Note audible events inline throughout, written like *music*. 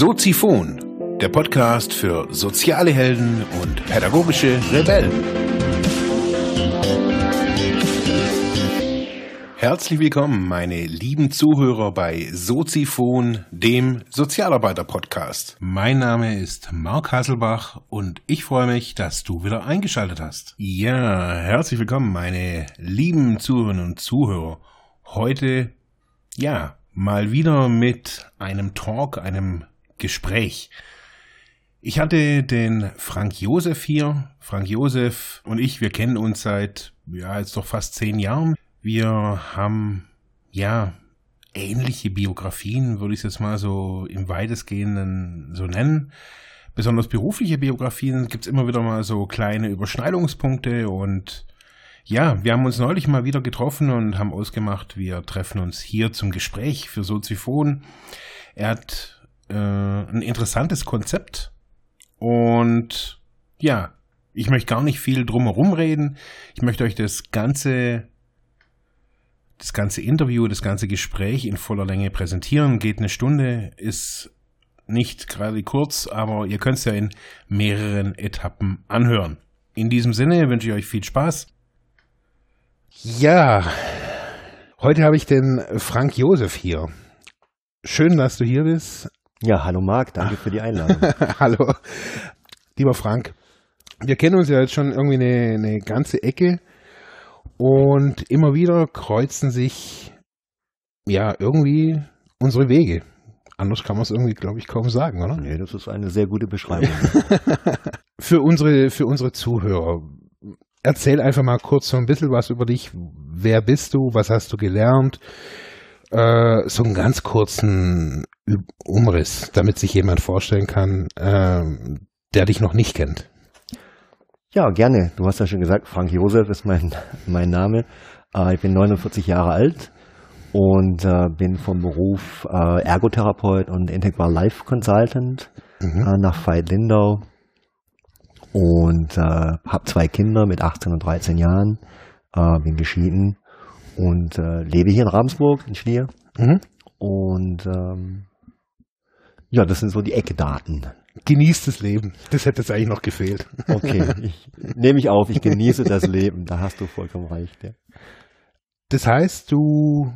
Soziphon, der Podcast für soziale Helden und pädagogische Rebellen. Herzlich willkommen, meine lieben Zuhörer bei Soziphon, dem Sozialarbeiter-Podcast. Mein Name ist Marc Hasselbach und ich freue mich, dass du wieder eingeschaltet hast. Ja, herzlich willkommen, meine lieben Zuhörerinnen und Zuhörer. Heute, ja, mal wieder mit einem Talk, einem Gespräch. Ich hatte den Frank Josef hier. Frank Josef und ich, wir kennen uns seit, ja, jetzt doch fast zehn Jahren. Wir haben, ja, ähnliche Biografien, würde ich es jetzt mal so im weitestgehenden so nennen. Besonders berufliche Biografien gibt es immer wieder mal so kleine Überschneidungspunkte und ja, wir haben uns neulich mal wieder getroffen und haben ausgemacht, wir treffen uns hier zum Gespräch für Soziphon. Er hat äh, ein interessantes Konzept und ja, ich möchte gar nicht viel drumherum reden. Ich möchte euch das ganze das ganze Interview, das ganze Gespräch in voller Länge präsentieren. Geht eine Stunde, ist nicht gerade kurz, aber ihr könnt es ja in mehreren Etappen anhören. In diesem Sinne wünsche ich euch viel Spaß. Ja, heute habe ich den Frank Josef hier. Schön, dass du hier bist. Ja, hallo Marc, danke für die *laughs* Einladung. hallo. Lieber Frank, wir kennen uns ja jetzt schon irgendwie eine, eine ganze Ecke und immer wieder kreuzen sich ja irgendwie unsere Wege. Anders kann man es irgendwie, glaube ich, kaum sagen, oder? Nee, das ist eine sehr gute Beschreibung. *laughs* für, unsere, für unsere Zuhörer, erzähl einfach mal kurz so ein bisschen was über dich. Wer bist du? Was hast du gelernt? Äh, so einen ganz kurzen Umriss, damit sich jemand vorstellen kann, äh, der dich noch nicht kennt. Ja, gerne. Du hast ja schon gesagt, Frank Josef ist mein, *laughs* mein Name. Äh, ich bin 49 Jahre alt und äh, bin vom Beruf äh, Ergotherapeut und Integral Life Consultant mhm. Äh, nach Veit Lindau und äh, habe zwei Kinder mit 18 und 13 Jahren, äh, bin geschieden und lebe hier in Ramsburg in Schlier. Mhm. Und ähm, ja, das sind so die Eckdaten. Genießt das Leben. Das hätte jetzt eigentlich noch gefehlt. Okay, *laughs* ich, nehme ich auf, ich genieße das Leben. Da hast du vollkommen recht. Ja. Das heißt, du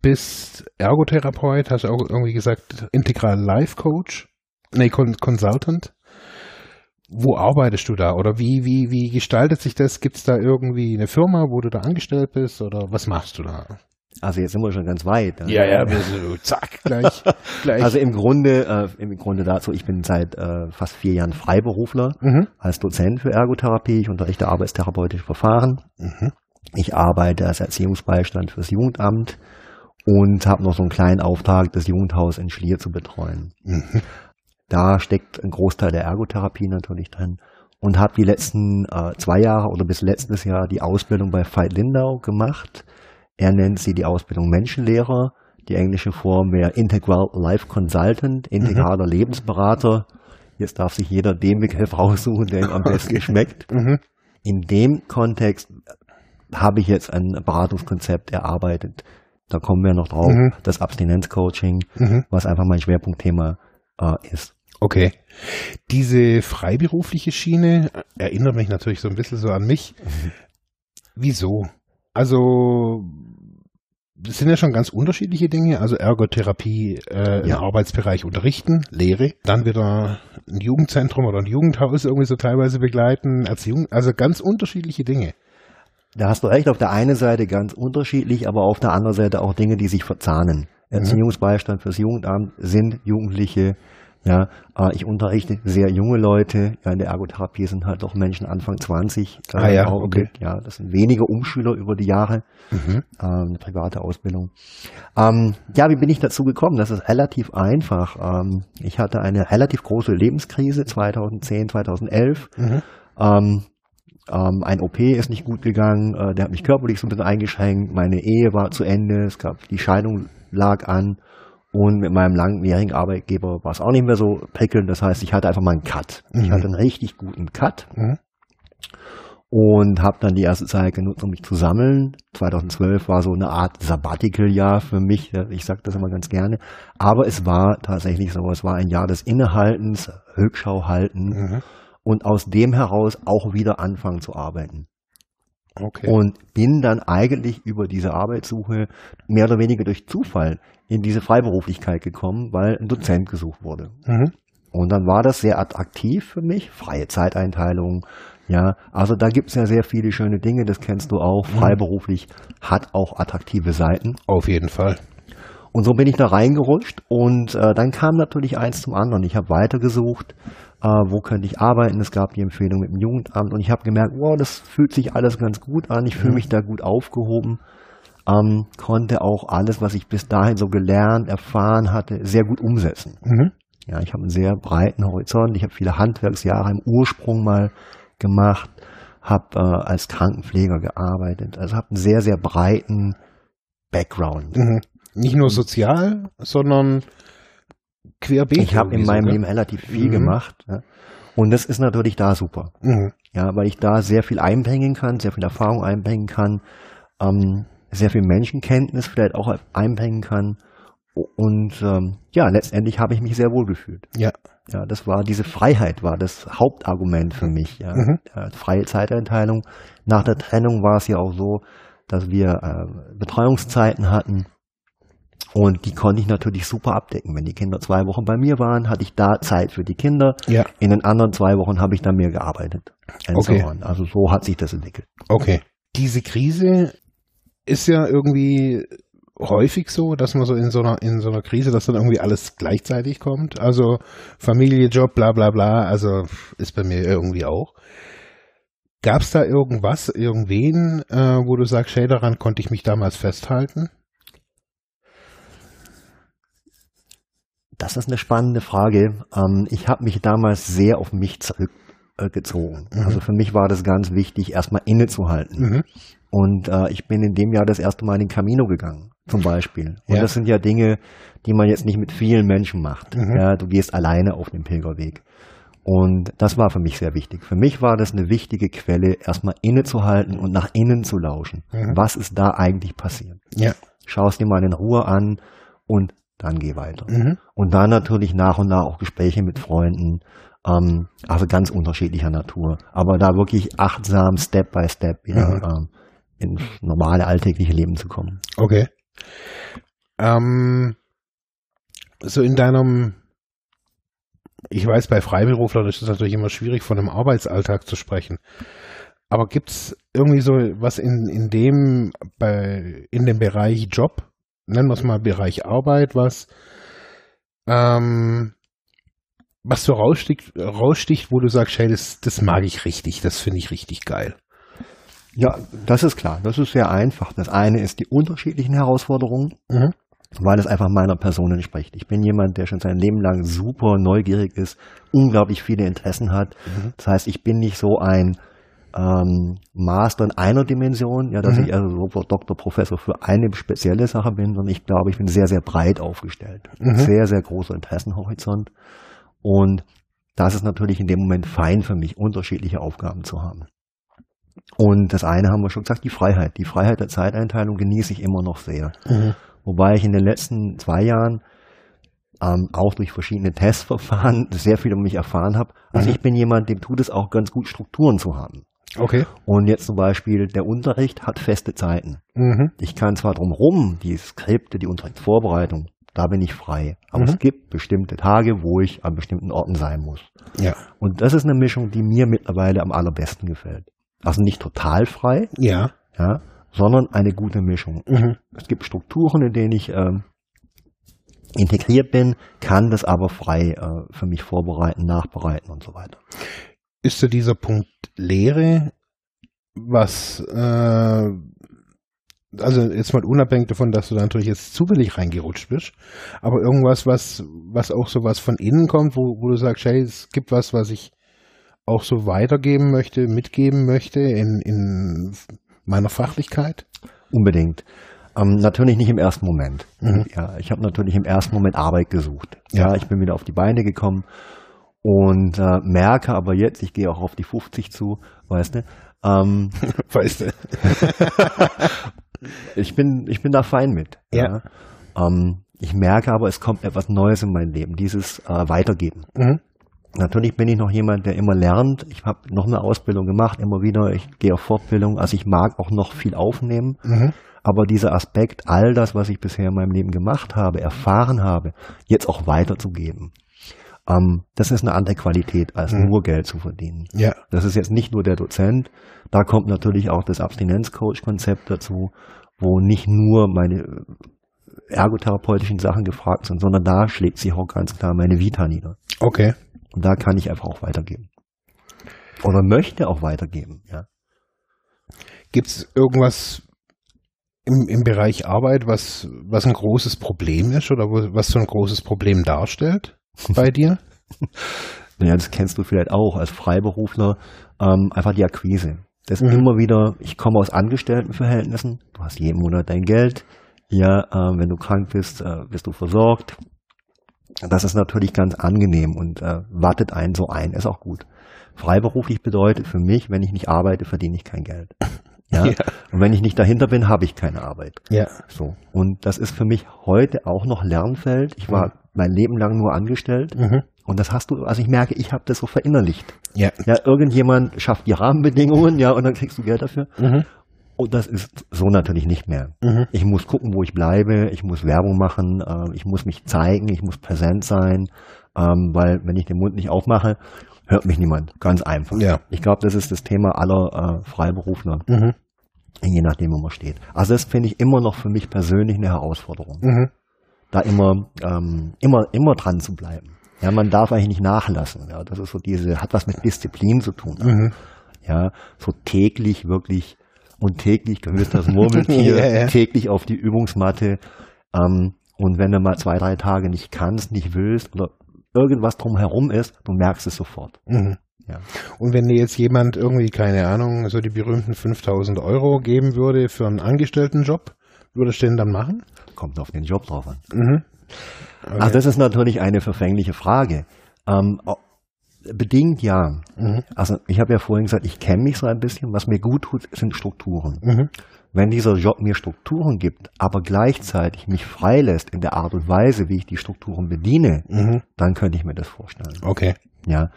bist Ergotherapeut, hast auch irgendwie gesagt, Integral Life Coach, nee, Consultant. Wo arbeitest du da oder wie, wie, wie gestaltet sich das? Gibt es da irgendwie eine Firma, wo du da angestellt bist oder was machst du da? Also jetzt sind wir schon ganz weit. Ja, ja, wir so, zack, *laughs* gleich, gleich. Also im Grunde, äh, im Grunde dazu, ich bin seit äh, fast vier Jahren Freiberufler mhm. als Dozent für Ergotherapie. Ich unterrichte arbeitstherapeutische Verfahren. Mhm. Ich arbeite als Erziehungsbeistand fürs Jugendamt und habe noch so einen kleinen Auftrag, das Jugendhaus in Schlier zu betreuen. Mhm. Da steckt ein Großteil der Ergotherapie natürlich drin und habe die letzten äh, zwei Jahre oder bis letztes Jahr die Ausbildung bei Veit Lindau gemacht er nennt sie die Ausbildung Menschenlehrer. Die englische Form wäre Integral Life Consultant, integraler mhm. Lebensberater. Jetzt darf sich jeder den Begriff raussuchen, der ihm am *laughs* besten okay. schmeckt. Mhm. In dem Kontext habe ich jetzt ein Beratungskonzept erarbeitet. Da kommen wir noch drauf. Mhm. Das Abstinenzcoaching, mhm. was einfach mein Schwerpunktthema äh, ist. Okay. Diese freiberufliche Schiene erinnert mich natürlich so ein bisschen so an mich. Mhm. Wieso? Also, das sind ja schon ganz unterschiedliche Dinge. Also Ergotherapie äh, ja. im Arbeitsbereich unterrichten, Lehre, dann wieder ein Jugendzentrum oder ein Jugendhaus irgendwie so teilweise begleiten, Erziehung, also ganz unterschiedliche Dinge. Da hast du recht, auf der einen Seite ganz unterschiedlich, aber auf der anderen Seite auch Dinge, die sich verzahnen. Mhm. Erziehungsbeistand fürs Jugendamt sind Jugendliche ja, äh, ich unterrichte sehr junge Leute. Ja, in der Ergotherapie sind halt doch Menschen Anfang 20. Äh, ah ja, okay. Ja, das sind wenige Umschüler über die Jahre. Mhm. Ähm, eine private Ausbildung. Ähm, ja, wie bin ich dazu gekommen? Das ist relativ einfach. Ähm, ich hatte eine relativ große Lebenskrise 2010, 2011. Mhm. Ähm, ähm, ein OP ist nicht gut gegangen, äh, der hat mich körperlich so ein bisschen eingeschränkt, meine Ehe war zu Ende, es gab die Scheidung lag an und mit meinem langjährigen Arbeitgeber war es auch nicht mehr so prickelnd. Das heißt, ich hatte einfach mal einen Cut. Mhm. Ich hatte einen richtig guten Cut. Mhm. und habe dann die erste Zeit genutzt, um mich zu sammeln. 2012 war so eine Art Sabbatical-Jahr für mich. Ich sage das immer ganz gerne. Aber es war tatsächlich so, es war ein Jahr des Innehaltens, Rückschau halten mhm. und aus dem heraus auch wieder anfangen zu arbeiten. Okay. Und bin dann eigentlich über diese Arbeitssuche mehr oder weniger durch Zufall in diese Freiberuflichkeit gekommen, weil ein Dozent gesucht wurde. Mhm. Und dann war das sehr attraktiv für mich, freie Zeiteinteilung, ja, also da gibt's ja sehr viele schöne Dinge, das kennst du auch. Mhm. Freiberuflich hat auch attraktive Seiten. Auf jeden Fall. Und so bin ich da reingerutscht und äh, dann kam natürlich eins zum anderen. Ich habe weitergesucht, äh, wo könnte ich arbeiten. Es gab die Empfehlung mit dem Jugendamt und ich habe gemerkt, wow, das fühlt sich alles ganz gut an. Ich fühle mhm. mich da gut aufgehoben. Ähm, konnte auch alles, was ich bis dahin so gelernt, erfahren hatte, sehr gut umsetzen. Mhm. Ja, ich habe einen sehr breiten Horizont. Ich habe viele Handwerksjahre im Ursprung mal gemacht, habe äh, als Krankenpfleger gearbeitet, also habe einen sehr, sehr breiten Background. Mhm. Nicht nur sozial, sondern querbeet. Ich habe in meinem Leben relativ viel mhm. gemacht. Ja. Und das ist natürlich da super. Mhm. Ja, weil ich da sehr viel einbringen kann, sehr viel Erfahrung einbringen kann, ähm, sehr viel Menschenkenntnis vielleicht auch einbringen kann. Und ähm, ja, letztendlich habe ich mich sehr wohl gefühlt. Ja. Ja, das war diese Freiheit war das Hauptargument für mich. Ja. Mhm. freie Zeiteinteilung. Nach der Trennung war es ja auch so, dass wir äh, Betreuungszeiten hatten. Und die konnte ich natürlich super abdecken. Wenn die Kinder zwei Wochen bei mir waren, hatte ich da Zeit für die Kinder. Ja. In den anderen zwei Wochen habe ich dann mehr gearbeitet. Okay. So also so hat sich das entwickelt. Okay. Diese Krise ist ja irgendwie häufig so, dass man so in so einer in so einer Krise, dass dann irgendwie alles gleichzeitig kommt. Also Familie, Job, bla bla bla. Also ist bei mir irgendwie auch. Gab es da irgendwas, irgendwen, äh, wo du sagst, hey, daran konnte ich mich damals festhalten? Das ist eine spannende Frage. Ähm, ich habe mich damals sehr auf mich zurückgezogen. Mhm. Also für mich war das ganz wichtig, erstmal innezuhalten. Mhm. Und äh, ich bin in dem Jahr das erste Mal in den Camino gegangen zum Beispiel. Und ja. das sind ja Dinge, die man jetzt nicht mit vielen Menschen macht. Mhm. Ja, du gehst alleine auf den Pilgerweg. Und das war für mich sehr wichtig. Für mich war das eine wichtige Quelle, erstmal innezuhalten und nach innen zu lauschen. Mhm. Was ist da eigentlich passiert? Ja. Schau es dir mal in Ruhe an und dann geh weiter. Mhm. Und dann natürlich nach und nach auch Gespräche mit Freunden, ähm, also ganz unterschiedlicher Natur. Aber da wirklich achtsam, Step by Step wieder mhm. ähm, ins normale alltägliche Leben zu kommen. Okay. Ähm, so in deinem, ich weiß, bei Freiberuflern ist es natürlich immer schwierig, von einem Arbeitsalltag zu sprechen. Aber gibt es irgendwie so was in, in dem, bei, in dem Bereich Job, nennen wir es mal Bereich Arbeit, was, ähm, was so raussticht, raussticht, wo du sagst, hey, das, das mag ich richtig, das finde ich richtig geil. Ja, das ist klar. Das ist sehr einfach. Das eine ist die unterschiedlichen Herausforderungen, mhm. weil es einfach meiner Person entspricht. Ich bin jemand, der schon sein Leben lang super neugierig ist, unglaublich viele Interessen hat. Mhm. Das heißt, ich bin nicht so ein ähm, Master in einer Dimension, ja, dass mhm. ich also so Doktor, Professor für eine spezielle Sache bin, sondern ich glaube, ich bin sehr, sehr breit aufgestellt. Mhm. Sehr, sehr großer Interessenhorizont. Und das ist natürlich in dem Moment fein für mich, unterschiedliche Aufgaben zu haben. Und das eine haben wir schon gesagt, die Freiheit. Die Freiheit der Zeiteinteilung genieße ich immer noch sehr. Mhm. Wobei ich in den letzten zwei Jahren ähm, auch durch verschiedene Testverfahren *laughs* sehr viel um mich erfahren habe. Also mhm. ich bin jemand, dem tut es auch ganz gut, Strukturen zu haben. Okay. Und jetzt zum Beispiel, der Unterricht hat feste Zeiten. Mhm. Ich kann zwar drumherum, die Skripte, die Unterrichtsvorbereitung, da bin ich frei. Aber mhm. es gibt bestimmte Tage, wo ich an bestimmten Orten sein muss. Ja. Und das ist eine Mischung, die mir mittlerweile am allerbesten gefällt. Also nicht total frei, ja. Ja, sondern eine gute Mischung. Mhm. Es gibt Strukturen, in denen ich ähm, integriert bin, kann das aber frei äh, für mich vorbereiten, nachbereiten und so weiter. Ist so dieser Punkt Lehre, was äh, also jetzt mal unabhängig davon, dass du da natürlich jetzt zufällig reingerutscht bist, aber irgendwas, was, was auch so was von innen kommt, wo, wo du sagst, hey, es gibt was, was ich auch so weitergeben möchte, mitgeben möchte in, in meiner Fachlichkeit? Unbedingt. Ähm, natürlich nicht im ersten Moment. Mhm. Ja, ich habe natürlich im ersten Moment Arbeit gesucht. Ja. ja, ich bin wieder auf die Beine gekommen und äh, merke aber jetzt, ich gehe auch auf die 50 zu, weißt du, Ähm, *laughs* weißt du. *laughs* ich bin, ich bin da fein mit. Ja. ja. Ähm, ich merke aber, es kommt etwas Neues in mein Leben, dieses äh, Weitergeben. Mhm. Natürlich bin ich noch jemand, der immer lernt. Ich habe noch eine Ausbildung gemacht, immer wieder. Ich gehe auf Fortbildung. Also ich mag auch noch viel aufnehmen. Mhm. Aber dieser Aspekt, all das, was ich bisher in meinem Leben gemacht habe, erfahren habe, jetzt auch weiterzugeben, ähm, das ist eine andere Qualität, als Mhm. nur Geld zu verdienen. Ja. Das ist jetzt nicht nur der Dozent. Da kommt natürlich auch das Abstinenzcoach-Konzept dazu, wo nicht nur meine ergotherapeutischen Sachen gefragt sind, sondern da schlägt sich auch ganz klar meine Vita nieder. Okay. Und da kann ich einfach auch weitergeben. Oder möchte auch weitergeben, ja. Gibt es irgendwas im, im Bereich Arbeit, was, was ein großes Problem ist oder was so ein großes Problem darstellt *laughs* bei dir? Ja, das kennst du vielleicht auch als Freiberufler, ähm, einfach die Akquise. Das ist Mhm. immer wieder, ich komme aus Angestelltenverhältnissen, du hast jeden Monat dein Geld, ja, äh, wenn du krank bist, äh, bist du versorgt. Das ist natürlich ganz angenehm und äh, wartet einen so ein, ist auch gut. Freiberuflich bedeutet für mich, wenn ich nicht arbeite, verdiene ich kein Geld. *laughs* Ja? Ja. Und wenn ich nicht dahinter bin, habe ich keine Arbeit. Ja. So. Und das ist für mich heute auch noch Lernfeld. Ich war mein Leben lang nur angestellt. Mhm. Und das hast du, also ich merke, ich habe das so verinnerlicht. Ja. Ja, irgendjemand schafft die Rahmenbedingungen, ja, und dann kriegst du Geld dafür. Mhm. Und das ist so natürlich nicht mehr. Mhm. Ich muss gucken, wo ich bleibe, ich muss Werbung machen, äh, ich muss mich zeigen, ich muss präsent sein, ähm, weil wenn ich den Mund nicht aufmache, hört mich niemand. Ganz einfach. Ja. Ich glaube, das ist das Thema aller äh, Freiberufler, Mhm. je nachdem, wo man steht. Also das finde ich immer noch für mich persönlich eine Herausforderung Mhm. da immer, ähm, immer, immer dran zu bleiben. Ja, man darf eigentlich nicht nachlassen. Ja, das ist so diese, hat was mit Disziplin zu tun. Mhm. Ja, so täglich wirklich und täglich gehört das Murmeltier, *laughs* Ja, ja. täglich auf die Übungsmatte. Ähm, und wenn du mal zwei, drei Tage nicht kannst, nicht willst oder irgendwas drumherum ist, du merkst es sofort. Mhm. Ja. Und wenn dir jetzt jemand irgendwie, keine Ahnung, so die berühmten 5000 Euro geben würde für einen Angestelltenjob, würdest du den dann machen? Kommt auf den Job drauf an. Mhm. Okay. Also das ist natürlich eine verfängliche Frage. Ähm, bedingt ja. Mhm. Also ich habe ja vorhin gesagt, ich kenne mich so ein bisschen. Was mir gut tut, sind Strukturen. Mhm. Wenn dieser Job mir Strukturen gibt, aber gleichzeitig mich freilässt in der Art und Weise, wie ich die Strukturen bediene, Mhm. dann könnte ich mir das vorstellen. Okay. Ja,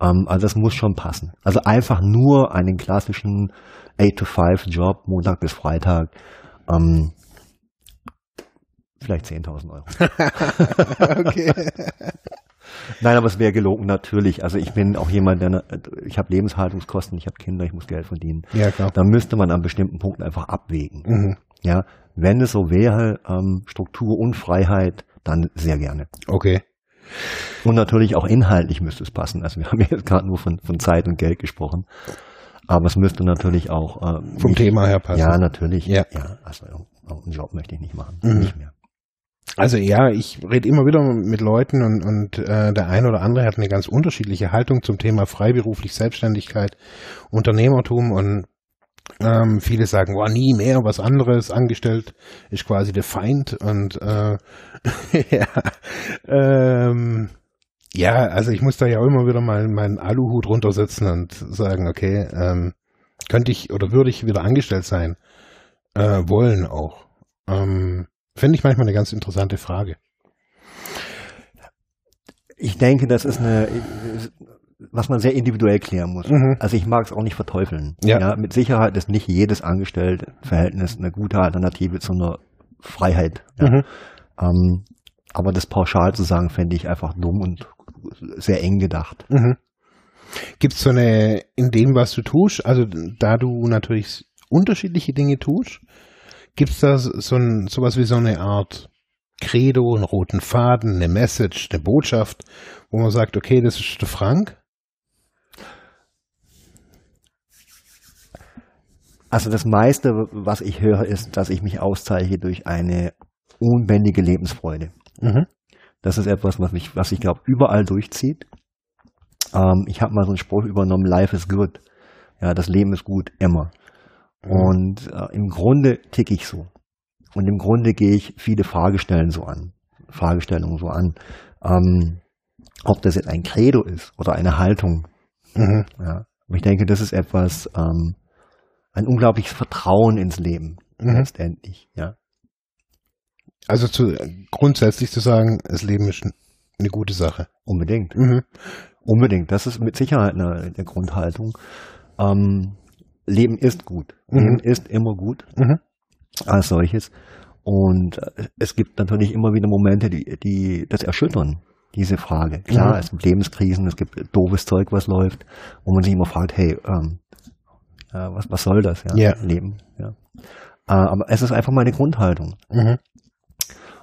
ähm, also das muss schon passen. Also einfach nur einen klassischen 8-to-5-Job, Montag bis Freitag, ähm, vielleicht 10.000 Euro. *laughs* okay. *laughs* Nein, aber es wäre gelogen, natürlich. Also ich bin auch jemand, der, ne- ich habe Lebenshaltungskosten, ich habe Kinder, ich muss Geld verdienen. Ja, klar. Da müsste man an bestimmten Punkten einfach abwägen. Mhm. Ja, wenn es so wäre, ähm, Struktur und Freiheit, dann sehr gerne. Okay. Und natürlich auch inhaltlich müsste es passen. Also wir haben jetzt gerade nur von, von Zeit und Geld gesprochen. Aber es müsste natürlich auch ähm, Vom nicht- Thema her passen. Ja, natürlich. Ja. ja also einen Job möchte ich nicht machen. Mhm. Nicht mehr. Also ja, ich rede immer wieder mit Leuten und, und äh, der eine oder andere hat eine ganz unterschiedliche Haltung zum Thema freiberuflich Selbstständigkeit, Unternehmertum und ähm, viele sagen, oh, nie mehr was anderes, angestellt ist quasi der Feind und äh, *laughs* ja, ähm, ja, also ich muss da ja auch immer wieder mal meinen Aluhut runtersetzen und sagen, okay, ähm, könnte ich oder würde ich wieder angestellt sein äh, wollen auch. Ähm, Finde ich manchmal eine ganz interessante Frage. Ich denke, das ist eine, was man sehr individuell klären muss. Mhm. Also ich mag es auch nicht verteufeln. Ja. mit Sicherheit ist nicht jedes Angestelltenverhältnis eine gute Alternative zu einer Freiheit. Ja. Mhm. Ähm, aber das pauschal zu sagen, fände ich einfach dumm und sehr eng gedacht. Mhm. Gibt es so eine, in dem, was du tust, also da du natürlich unterschiedliche Dinge tust, gibt es da so ein, sowas wie so eine Art Credo, einen roten Faden, eine Message, eine Botschaft, wo man sagt, okay, das ist der Frank? Also das meiste, was ich höre, ist, dass ich mich auszeichne durch eine unbändige Lebensfreude. Mhm. Das ist etwas, was mich, was ich glaube, überall durchzieht. Ähm, ich habe mal so einen Spruch übernommen, Life is good. Ja, das Leben ist gut, immer. Und äh, im Grunde ticke ich so. Und im Grunde gehe ich viele Fragestellen so an, Fragestellungen so an. Ähm, ob das jetzt ein Credo ist oder eine Haltung. Mhm. Ja. Und ich denke, das ist etwas, ähm, ein unglaubliches Vertrauen ins Leben mhm. letztendlich, ja. Also zu, grundsätzlich zu sagen, das Leben ist eine gute Sache. Unbedingt. Mhm. Unbedingt. Das ist mit Sicherheit eine, eine Grundhaltung. Ähm, Leben ist gut. Mhm. Leben ist immer gut mhm. als solches. Und äh, es gibt natürlich immer wieder Momente, die, die das erschüttern, diese Frage. Klar, mhm. es gibt Lebenskrisen, es gibt doofes Zeug, was läuft, wo man sich immer fragt, hey, ähm, äh, was, was soll das, ja, yeah. Leben, ja. Äh, aber es ist einfach meine Grundhaltung. Mhm.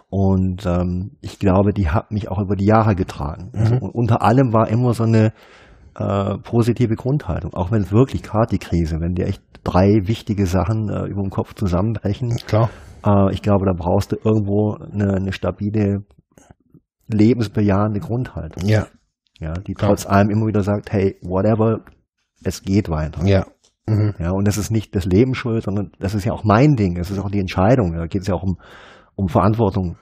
Und ähm, ich glaube, die hat mich auch über die Jahre getragen. Also, mhm. unter allem war immer so eine äh, positive Grundhaltung, auch wenn es wirklich gerade die Krise, wenn dir echt drei wichtige Sachen äh, über den Kopf zusammenbrechen. Klar. Äh, ich glaube, da brauchst du irgendwo eine, eine stabile, lebensbejahende Grundhaltung. Ja. Ja, die Klar. trotz allem immer wieder sagt, hey, whatever, es geht weiter. Ja. Mhm. Ja, und das ist nicht das Leben schuld, sondern das ist ja auch mein Ding, es ist auch die Entscheidung. Da geht es ja auch um, um Verantwortung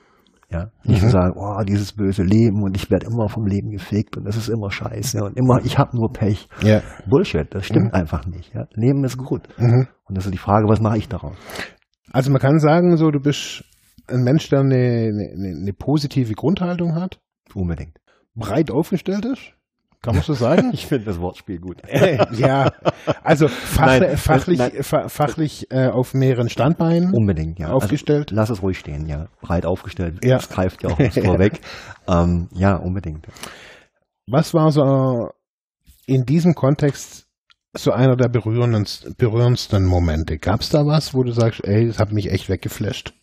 ja, nicht mhm. zu sagen, oh, dieses böse Leben und ich werde immer vom Leben gefickt und das ist immer scheiße und immer, ich habe nur Pech. Ja. Bullshit, das stimmt mhm. einfach nicht. Ja. Leben ist gut. Mhm. Und das ist die Frage, was mache ich daraus? Also man kann sagen, so du bist ein Mensch, der eine, eine, eine positive Grundhaltung hat. Unbedingt. Breit aufgestellt ist. Kann man so sagen? *laughs* ich finde das Wortspiel gut. *laughs* ja, also fach, nein, fachlich, nein. fachlich äh, auf mehreren Standbeinen unbedingt ja also aufgestellt. Also, lass es ruhig stehen, ja, breit aufgestellt. Ja. Das greift ja auch was vorweg. *laughs* ähm, ja, unbedingt. Was war so in diesem Kontext so einer der berührendsten, berührendsten Momente? Gab es da was, wo du sagst, ey, das hat mich echt weggeflasht?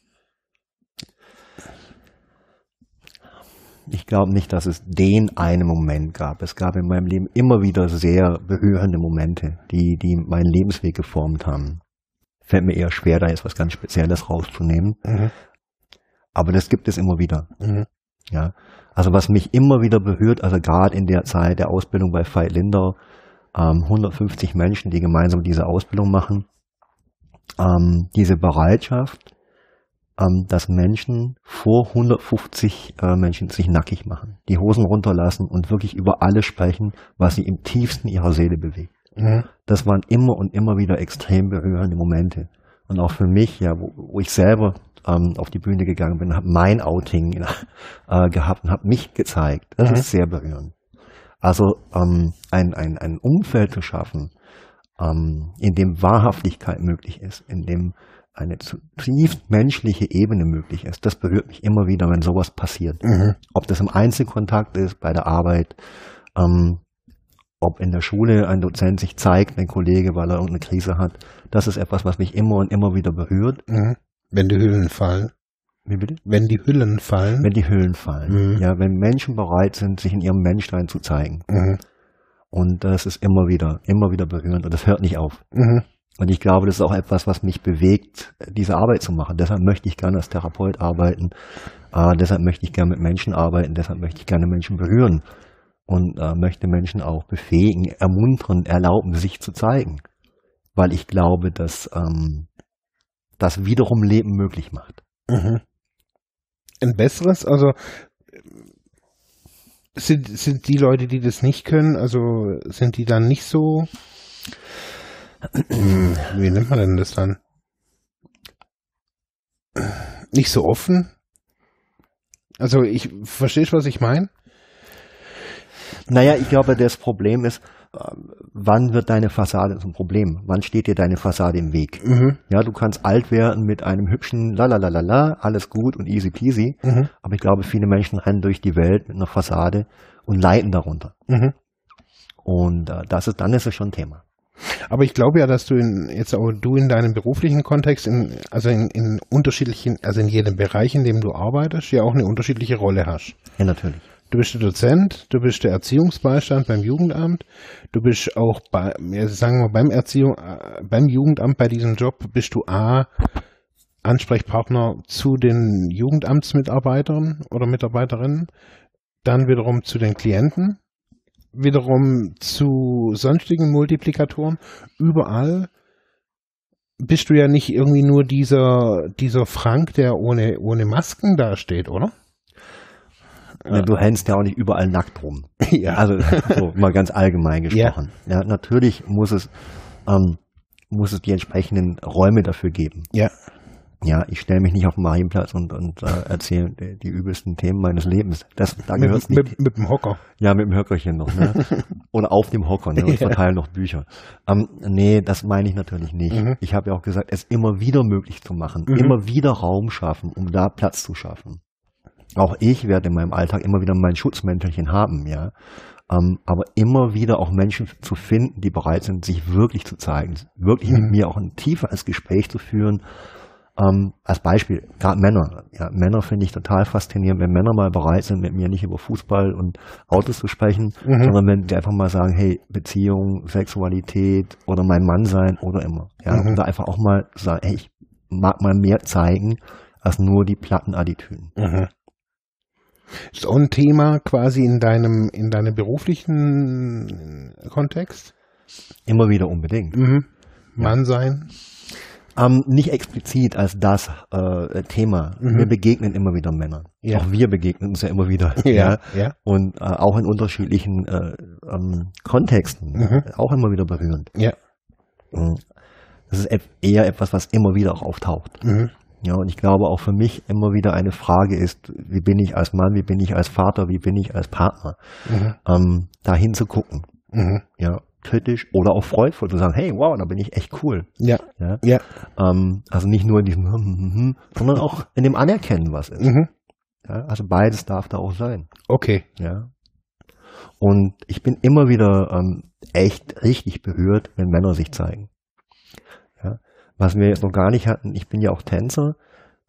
Ich glaube nicht, dass es den einen Moment gab. Es gab in meinem Leben immer wieder sehr berührende Momente, die, die meinen Lebensweg geformt haben. Fällt mir eher schwer, da jetzt was ganz Spezielles rauszunehmen. Mhm. Aber das gibt es immer wieder. Mhm. Ja. Also was mich immer wieder berührt, also gerade in der Zeit der Ausbildung bei Veit Lindau, ähm, 150 Menschen, die gemeinsam diese Ausbildung machen, ähm, diese Bereitschaft, ähm, dass Menschen vor 150 äh, Menschen sich nackig machen, die Hosen runterlassen und wirklich über alles sprechen, was sie im tiefsten ihrer Seele bewegt. Mhm. Das waren immer und immer wieder extrem berührende Momente. Und auch für mich, ja, wo, wo ich selber ähm, auf die Bühne gegangen bin, habe mein Outing *laughs* äh, gehabt und habe mich gezeigt. Das mhm. ist sehr berührend. Also ähm, ein, ein, ein Umfeld zu schaffen, ähm, in dem Wahrhaftigkeit möglich ist, in dem eine zutiefst menschliche Ebene möglich ist. Das berührt mich immer wieder, wenn sowas passiert. Mhm. Ob das im Einzelkontakt ist, bei der Arbeit, ähm, ob in der Schule ein Dozent sich zeigt, ein Kollege, weil er irgendeine Krise hat. Das ist etwas, was mich immer und immer wieder berührt. Mhm. Wenn die Hüllen fallen. Wie bitte? Wenn die Hüllen fallen. Wenn die Hüllen fallen. Mhm. Ja, wenn Menschen bereit sind, sich in ihrem Menschlein zu zeigen. Mhm. Und das ist immer wieder, immer wieder berührend und das hört nicht auf. Und ich glaube, das ist auch etwas, was mich bewegt, diese Arbeit zu machen. Deshalb möchte ich gerne als Therapeut arbeiten. Äh, deshalb möchte ich gerne mit Menschen arbeiten. Deshalb möchte ich gerne Menschen berühren. Und äh, möchte Menschen auch befähigen, ermuntern, erlauben, sich zu zeigen. Weil ich glaube, dass ähm, das wiederum Leben möglich macht. Mhm. Ein besseres, also sind, sind die Leute, die das nicht können, also sind die dann nicht so wie nennt man denn das dann? Nicht so offen? Also ich verstehst, was ich meine? Naja, ich glaube, das Problem ist, wann wird deine Fassade zum Problem? Wann steht dir deine Fassade im Weg? Mhm. Ja, du kannst alt werden mit einem hübschen Lalalala, alles gut und easy peasy. Mhm. Aber ich glaube, viele Menschen rennen durch die Welt mit einer Fassade und leiden darunter. Mhm. Und äh, das ist, dann ist es schon ein Thema. Aber ich glaube ja, dass du in, jetzt auch du in deinem beruflichen Kontext, in, also in, in unterschiedlichen, also in jedem Bereich, in dem du arbeitest, ja auch eine unterschiedliche Rolle hast. Ja, natürlich. Du bist der Dozent, du bist der Erziehungsbeistand beim Jugendamt, du bist auch bei, sagen wir beim Erziehung, äh, beim Jugendamt bei diesem Job bist du A, Ansprechpartner zu den Jugendamtsmitarbeitern oder Mitarbeiterinnen, dann wiederum zu den Klienten, wiederum zu sonstigen Multiplikatoren. Überall bist du ja nicht irgendwie nur dieser, dieser Frank, der ohne, ohne Masken dasteht, oder? Ja, du hänst ja auch nicht überall nackt rum. *laughs* Ja. Also so, mal ganz allgemein gesprochen. Ja. ja natürlich muss es ähm, muss es die entsprechenden Räume dafür geben. Ja. Ja, ich stelle mich nicht auf den Marienplatz und, und äh, erzähle die, die übelsten Themen meines Lebens. Das, da gehört's mit, nicht. mit, mit dem Hocker. Ja, mit dem Höckerchen noch, ne? *laughs* Oder auf dem Hocker, ne? Und Ja. verteilen noch Bücher. Ähm, nee, das meine ich natürlich nicht. Mhm. Ich habe ja auch gesagt, es immer wieder möglich zu machen, Mhm. immer wieder Raum schaffen, um da Platz zu schaffen. Auch ich werde in meinem Alltag immer wieder mein Schutzmäntelchen haben, ja. Ähm, aber immer wieder auch Menschen zu finden, die bereit sind, sich wirklich zu zeigen, wirklich Mhm. mit mir auch ein tieferes Gespräch zu führen. Ähm, als Beispiel, gerade Männer. Ja, Männer finde ich total faszinierend, wenn Männer mal bereit sind, mit mir nicht über Fußball und Autos zu sprechen, Mhm. sondern wenn die einfach mal sagen, hey, Beziehung, Sexualität oder mein Mann sein oder immer. Ja, Mhm. und da einfach auch mal sagen, hey, ich mag mal mehr zeigen als nur die platten Attitüden. Mhm. Ist auch ein Thema quasi in deinem, in deinem beruflichen Kontext? Immer wieder unbedingt. Mhm. Mann sein? Ähm, nicht explizit als das äh, Thema. Mhm. Wir begegnen immer wieder Männern. Ja. Auch wir begegnen uns ja immer wieder. *laughs* ja. Und äh, auch in unterschiedlichen äh, ähm, Kontexten. Mhm. Auch immer wieder berührend. Ja. Mhm. Das ist eher etwas, was immer wieder auch auftaucht. Mhm. Ja, und ich glaube auch für mich immer wieder eine Frage ist, wie bin ich als Mann, wie bin ich als Vater, wie bin ich als Partner, Mhm. ähm, da hinzugucken. Mhm. Ja, kritisch oder auch freudvoll zu sagen, hey, wow, da bin ich echt cool. Ja. Ja, Ja. ähm, also nicht nur in diesem, hm, hm, hm, sondern auch in dem Anerkennen, was ist. Mhm. Ja, also beides darf da auch sein. Okay. Ja. Und ich bin immer wieder ähm, echt richtig berührt, wenn Männer sich zeigen. Ja. Was wir jetzt noch gar nicht hatten, ich bin ja auch Tänzer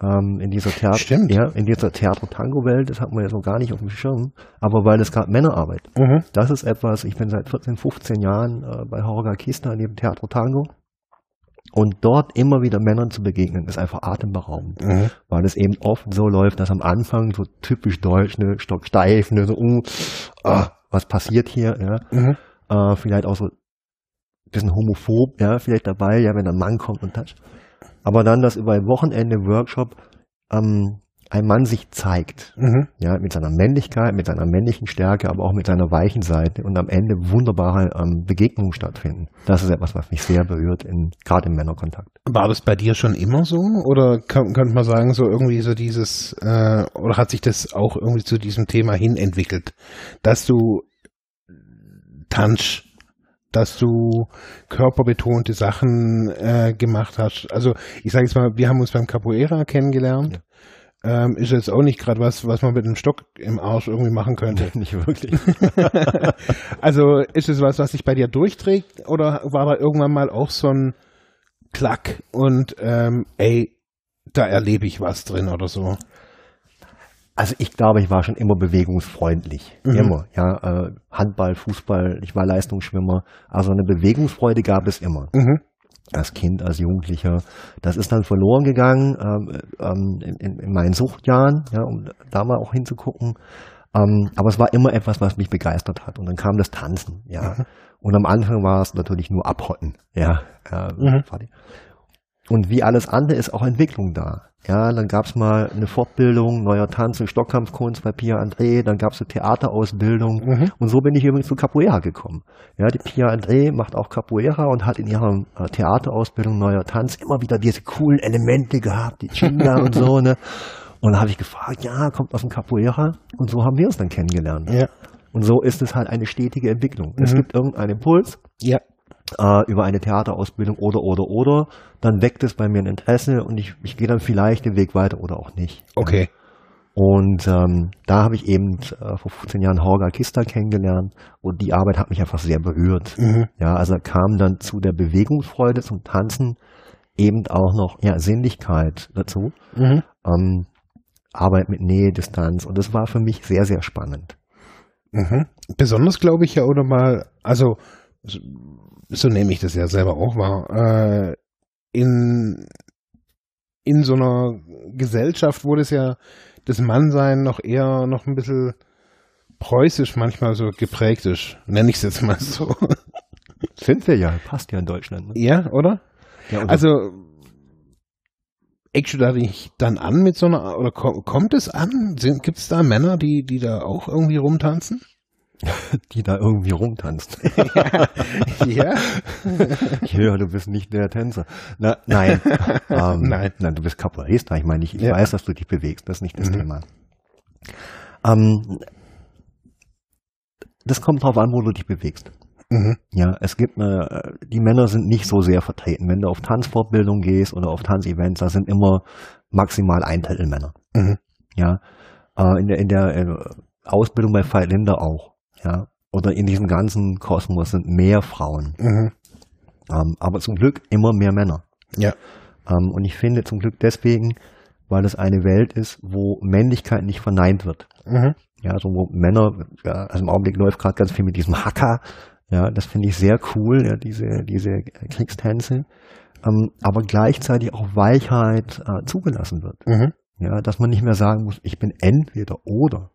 ähm, in dieser Theater, Stimmt. ja, in dieser Theater-Tango-Welt, das hatten wir jetzt noch gar nicht auf dem Schirm, aber weil es gerade Männerarbeit. Mhm. Das ist etwas, ich bin seit 14, 15 Jahren äh, bei Horga Kista neben Theater Tango. Und dort immer wieder Männern zu begegnen, ist einfach atemberaubend Mhm. weil es eben oft so läuft, dass am Anfang so typisch deutsch, ne, stocksteif, ne, so, uh, ah, was passiert hier, ja, Mhm. äh, vielleicht auch so ein bisschen homophob, ja, vielleicht dabei, ja, wenn ein Mann kommt und toucht. Aber dann, dass über ein Wochenende Workshop ähm, ein Mann sich zeigt, Mhm. ja, mit seiner Männlichkeit, mit seiner männlichen Stärke, aber auch mit seiner weichen Seite und am Ende wunderbare ähm, Begegnungen stattfinden. Das ist etwas, was mich sehr berührt, in, gerade im Männerkontakt. War das bei dir schon immer so? Oder kann, könnte man sagen, so irgendwie so dieses, äh, oder hat sich das auch irgendwie zu diesem Thema hin entwickelt, dass du tanzt, dass du körperbetonte Sachen äh, gemacht hast? Also ich sage jetzt mal, wir haben uns beim Capoeira kennengelernt. Ähm, ist jetzt auch nicht gerade was, was man mit einem Stock im Arsch irgendwie machen könnte. *laughs* Nicht wirklich. *laughs* also ist es was, was sich bei dir durchträgt oder war da irgendwann mal auch so ein Klack und ähm, ey, da erlebe ich was drin oder so? Also ich glaube, ich war schon immer bewegungsfreundlich. Mhm. Immer. Ja, äh, Handball, Fußball, ich war Leistungsschwimmer. Also eine Bewegungsfreude gab es immer. Mhm. Als Kind, als Jugendlicher. Das ist dann verloren gegangen ähm, ähm, in, in, in meinen Suchtjahren, ja, um da mal auch hinzugucken. Ähm, aber es war immer etwas, was mich begeistert hat. Und dann kam das Tanzen, ja. Mhm. Und am Anfang war es natürlich nur Abhotten, ja. Mhm. Und wie alles andere ist auch Entwicklung da. Ja, dann gab's mal eine Fortbildung, neuer Tanz und Stockkampfkunst bei Pia André, dann gab's eine Theaterausbildung Mhm. und so bin ich übrigens zu Capoeira gekommen. Ja, die Pia André macht auch Capoeira und hat in ihrer äh, Theaterausbildung neuer Tanz immer wieder diese coolen Elemente gehabt, die Chinga und so, ne? Und da habe ich gefragt, ja, kommt aus dem Capoeira und so haben wir uns dann kennengelernt. Ja. Und so ist es halt eine stetige Entwicklung. Es Mhm. gibt irgendeinen Impuls, Ja. Äh, über eine Theaterausbildung oder, oder, oder, dann weckt es bei mir ein Interesse und ich, ich gehe dann vielleicht den Weg weiter oder auch nicht. Okay. Und ähm, da habe ich eben äh, vor 15 Jahren Horga Kista kennengelernt und die Arbeit hat mich einfach sehr berührt. Mhm. Ja, also kam dann zu der Bewegungsfreude, zum Tanzen eben auch noch ja, Sinnlichkeit dazu. Mhm. Ähm, Arbeit mit Nähe, Distanz und das war für mich sehr, sehr spannend. Mhm. Besonders glaube ich ja, oder mal, also so, nehme ich das ja selber auch wahr, äh, in, in so einer Gesellschaft, wo das ja das Mannsein noch eher noch ein bisschen preußisch manchmal so geprägt ist, nenne ich es jetzt mal so. *laughs* Sind wir ja, passt ja in Deutschland. Ne? ja, oder? Ja, und Also du da dich dann an mit so einer, oder ko- kommt es an? Gibt es da Männer, die, die da auch irgendwie rumtanzen? *laughs* Die da irgendwie rumtanzt. *laughs* ja. *laughs* ja, du bist nicht der Tänzer. Na, nein. ähm, Nein. Nein, du bist Capoeirista. Ich meine, ich, ich Ja. weiß, dass du dich bewegst. Das ist nicht das Mhm. Thema. Ähm, das kommt drauf an, wo du dich bewegst. Mhm. Ja, es gibt eine, die Männer sind nicht so sehr vertreten. Wenn du auf Tanzfortbildung gehst oder auf Tanzevents, da sind immer maximal ein Drittel Männer. Mhm. Ja, äh, in der, in der äh, Ausbildung bei Veit Linder auch. Ja, oder in diesem ganzen Kosmos sind mehr Frauen. Mhm. Ähm, aber zum Glück immer mehr Männer. Ja. Ähm, und ich finde zum Glück deswegen, weil es eine Welt ist, wo Männlichkeit nicht verneint wird. Mhm. Ja, also wo Männer, ja, also im Augenblick läuft gerade ganz viel mit diesem Hacker. Ja, das finde ich sehr cool, ja, diese, diese Kriegstänze. Ähm, aber gleichzeitig auch Weichheit äh, zugelassen wird. Mhm. Ja, dass man nicht mehr sagen muss, ich bin entweder oder.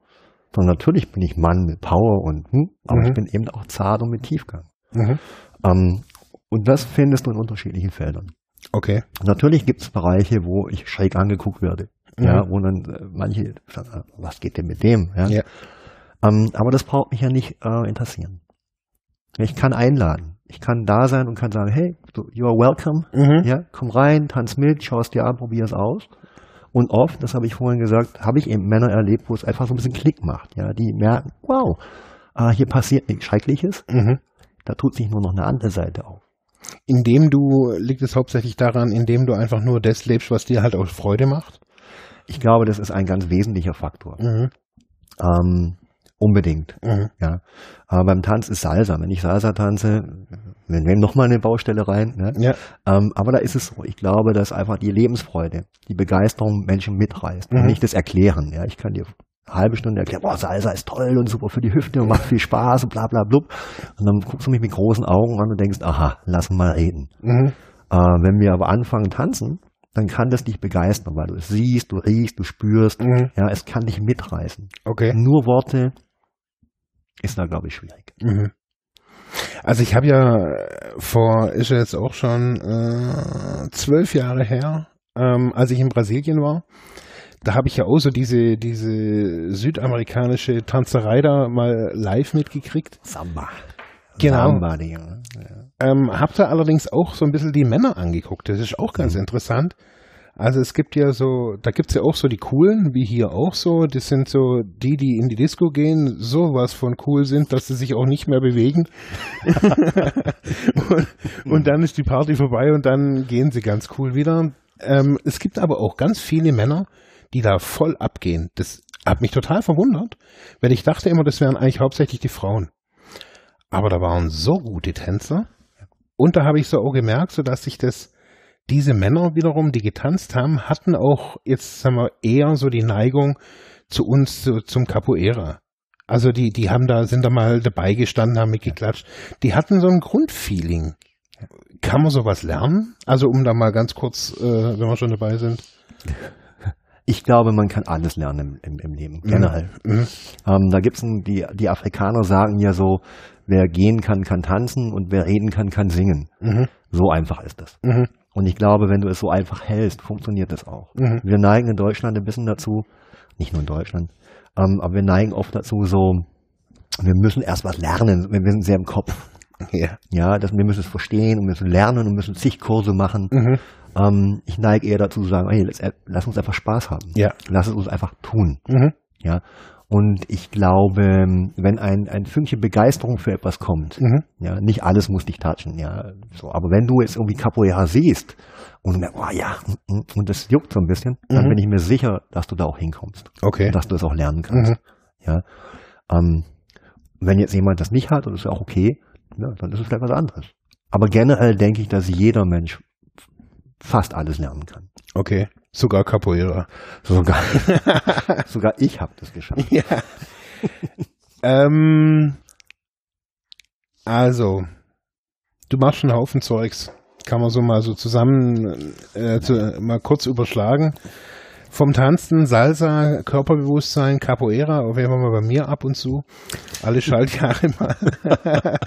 Sondern natürlich bin ich Mann mit Power und, hm, aber Mhm. ich bin eben auch zart und mit Tiefgang. Mhm. Ähm, und das findest du in unterschiedlichen Feldern. Okay. Natürlich gibt es Bereiche, wo ich schräg angeguckt werde. Mhm. Ja, wo dann äh, manche sagen, äh, was geht denn mit dem? Ja. Ja. Ähm, aber das braucht mich ja nicht äh, interessieren. Ich kann einladen. Ich kann da sein und kann sagen, hey, you are welcome. Mhm. Ja, komm rein, tanz mit, schau es dir an, probier es aus. Und oft, das habe ich vorhin gesagt, habe ich eben Männer erlebt, wo es einfach so ein bisschen Klick macht. Ja, die merken, wow, äh, hier passiert nichts Schreckliches. Mhm. Da tut sich nur noch eine andere Seite auf. Indem du, liegt es hauptsächlich daran, indem du einfach nur das lebst, was dir halt auch Freude macht? Ich glaube, das ist ein ganz wesentlicher Faktor. Mhm. Ähm, unbedingt. Mhm. Ja. Aber beim Tanz ist Salsa. Wenn ich Salsa tanze, wir nehmen nochmal eine Baustelle rein. Ne? Ja. Ähm, aber da ist es so. Ich glaube, dass einfach die Lebensfreude, die Begeisterung Menschen mitreißt. Mhm. nicht das Erklären. Ja, ich kann dir eine halbe Stunde erklären, boah, Salsa ist toll und super für die Hüfte und macht viel Spaß und bla bla blub. Und dann guckst du mich mit großen Augen an und denkst, aha, lass mal reden. Mhm. Äh, wenn wir aber anfangen tanzen, dann kann das dich begeistern, weil du es siehst, du riechst, du spürst. Mhm. Ja, es kann dich mitreißen. Okay. Nur Worte ist da, glaube ich, schwierig. Mhm. Also ich habe ja äh, vor, ist ja jetzt auch schon äh, zwölf Jahre her, ähm, als ich in Brasilien war, da habe ich ja auch so diese, diese südamerikanische Tanzerei da mal live mitgekriegt. Samba. Genau. Samba. Ja. Ähm, hab da allerdings auch so ein bisschen die Männer angeguckt. Das ist auch ganz interessant. Also es gibt ja so, da gibt's ja auch so die coolen, wie hier auch so. Das sind so die, die in die Disco gehen, sowas von cool sind, dass sie sich auch nicht mehr bewegen. *laughs* und, und dann ist die Party vorbei und dann gehen sie ganz cool wieder. Ähm, es gibt aber auch ganz viele Männer, die da voll abgehen. Das hat mich total verwundert, weil ich dachte immer, das wären eigentlich hauptsächlich die Frauen. Aber da waren so gute Tänzer. Und da habe ich so auch gemerkt, so dass sich das, diese Männer wiederum, die getanzt haben, hatten auch jetzt, sagen wir, eher so die Neigung zu uns, zu, zum Capoeira. Also die, die haben da, sind da mal dabei gestanden, haben mitgeklatscht. Die hatten so ein Grundfeeling. Kann man sowas lernen? Also um da mal ganz kurz, äh, wenn wir schon dabei sind. Ich glaube, man kann alles lernen im, im, im Leben, generell. Mhm. Ähm, da gibt's ein, die, die Afrikaner sagen ja so, wer gehen kann, kann tanzen und wer reden kann, kann singen. Mhm. So einfach ist das. Mhm. Und ich glaube, wenn du es so einfach hältst, funktioniert das auch. Mhm. Wir neigen in Deutschland ein bisschen dazu, nicht nur in Deutschland, ähm, aber wir neigen oft dazu so, wir müssen erst was lernen, wir sind sehr im Kopf. *laughs* Ja. Ja, das, wir müssen es verstehen und müssen lernen und müssen zig Kurse machen. Mhm. Ähm, ich neige eher dazu zu sagen, hey, lass, lass uns einfach Spaß haben. Ja. Lass es uns einfach tun. Mhm. Ja. Und ich glaube, wenn ein, ein Fünkchen Begeisterung für etwas kommt, Mhm. ja, nicht alles muss dich touchen, ja, so, aber wenn du jetzt irgendwie Capoeira siehst und du merkst, oh ja, mm, mm, und das juckt so ein bisschen, dann Mhm. bin ich mir sicher, dass du da auch hinkommst. Okay. Dass du es auch lernen kannst. Mhm. Ja. Ähm, wenn jetzt jemand das nicht hat, und das ist ja auch okay, ja, dann ist es vielleicht was anderes. Aber generell denke ich, dass jeder Mensch fast alles lernen kann. Okay. Sogar Capoeira. Sogar, *laughs* sogar ich habe das geschafft. Ja. ähm, also, du machst schon einen Haufen Zeugs. Kann man so mal so zusammen äh, zu, mal kurz überschlagen. Vom Tanzen, Salsa, Körperbewusstsein, Capoeira, auf jeden Fall mal bei mir ab und zu. Alle Schaltjahre mal. *laughs*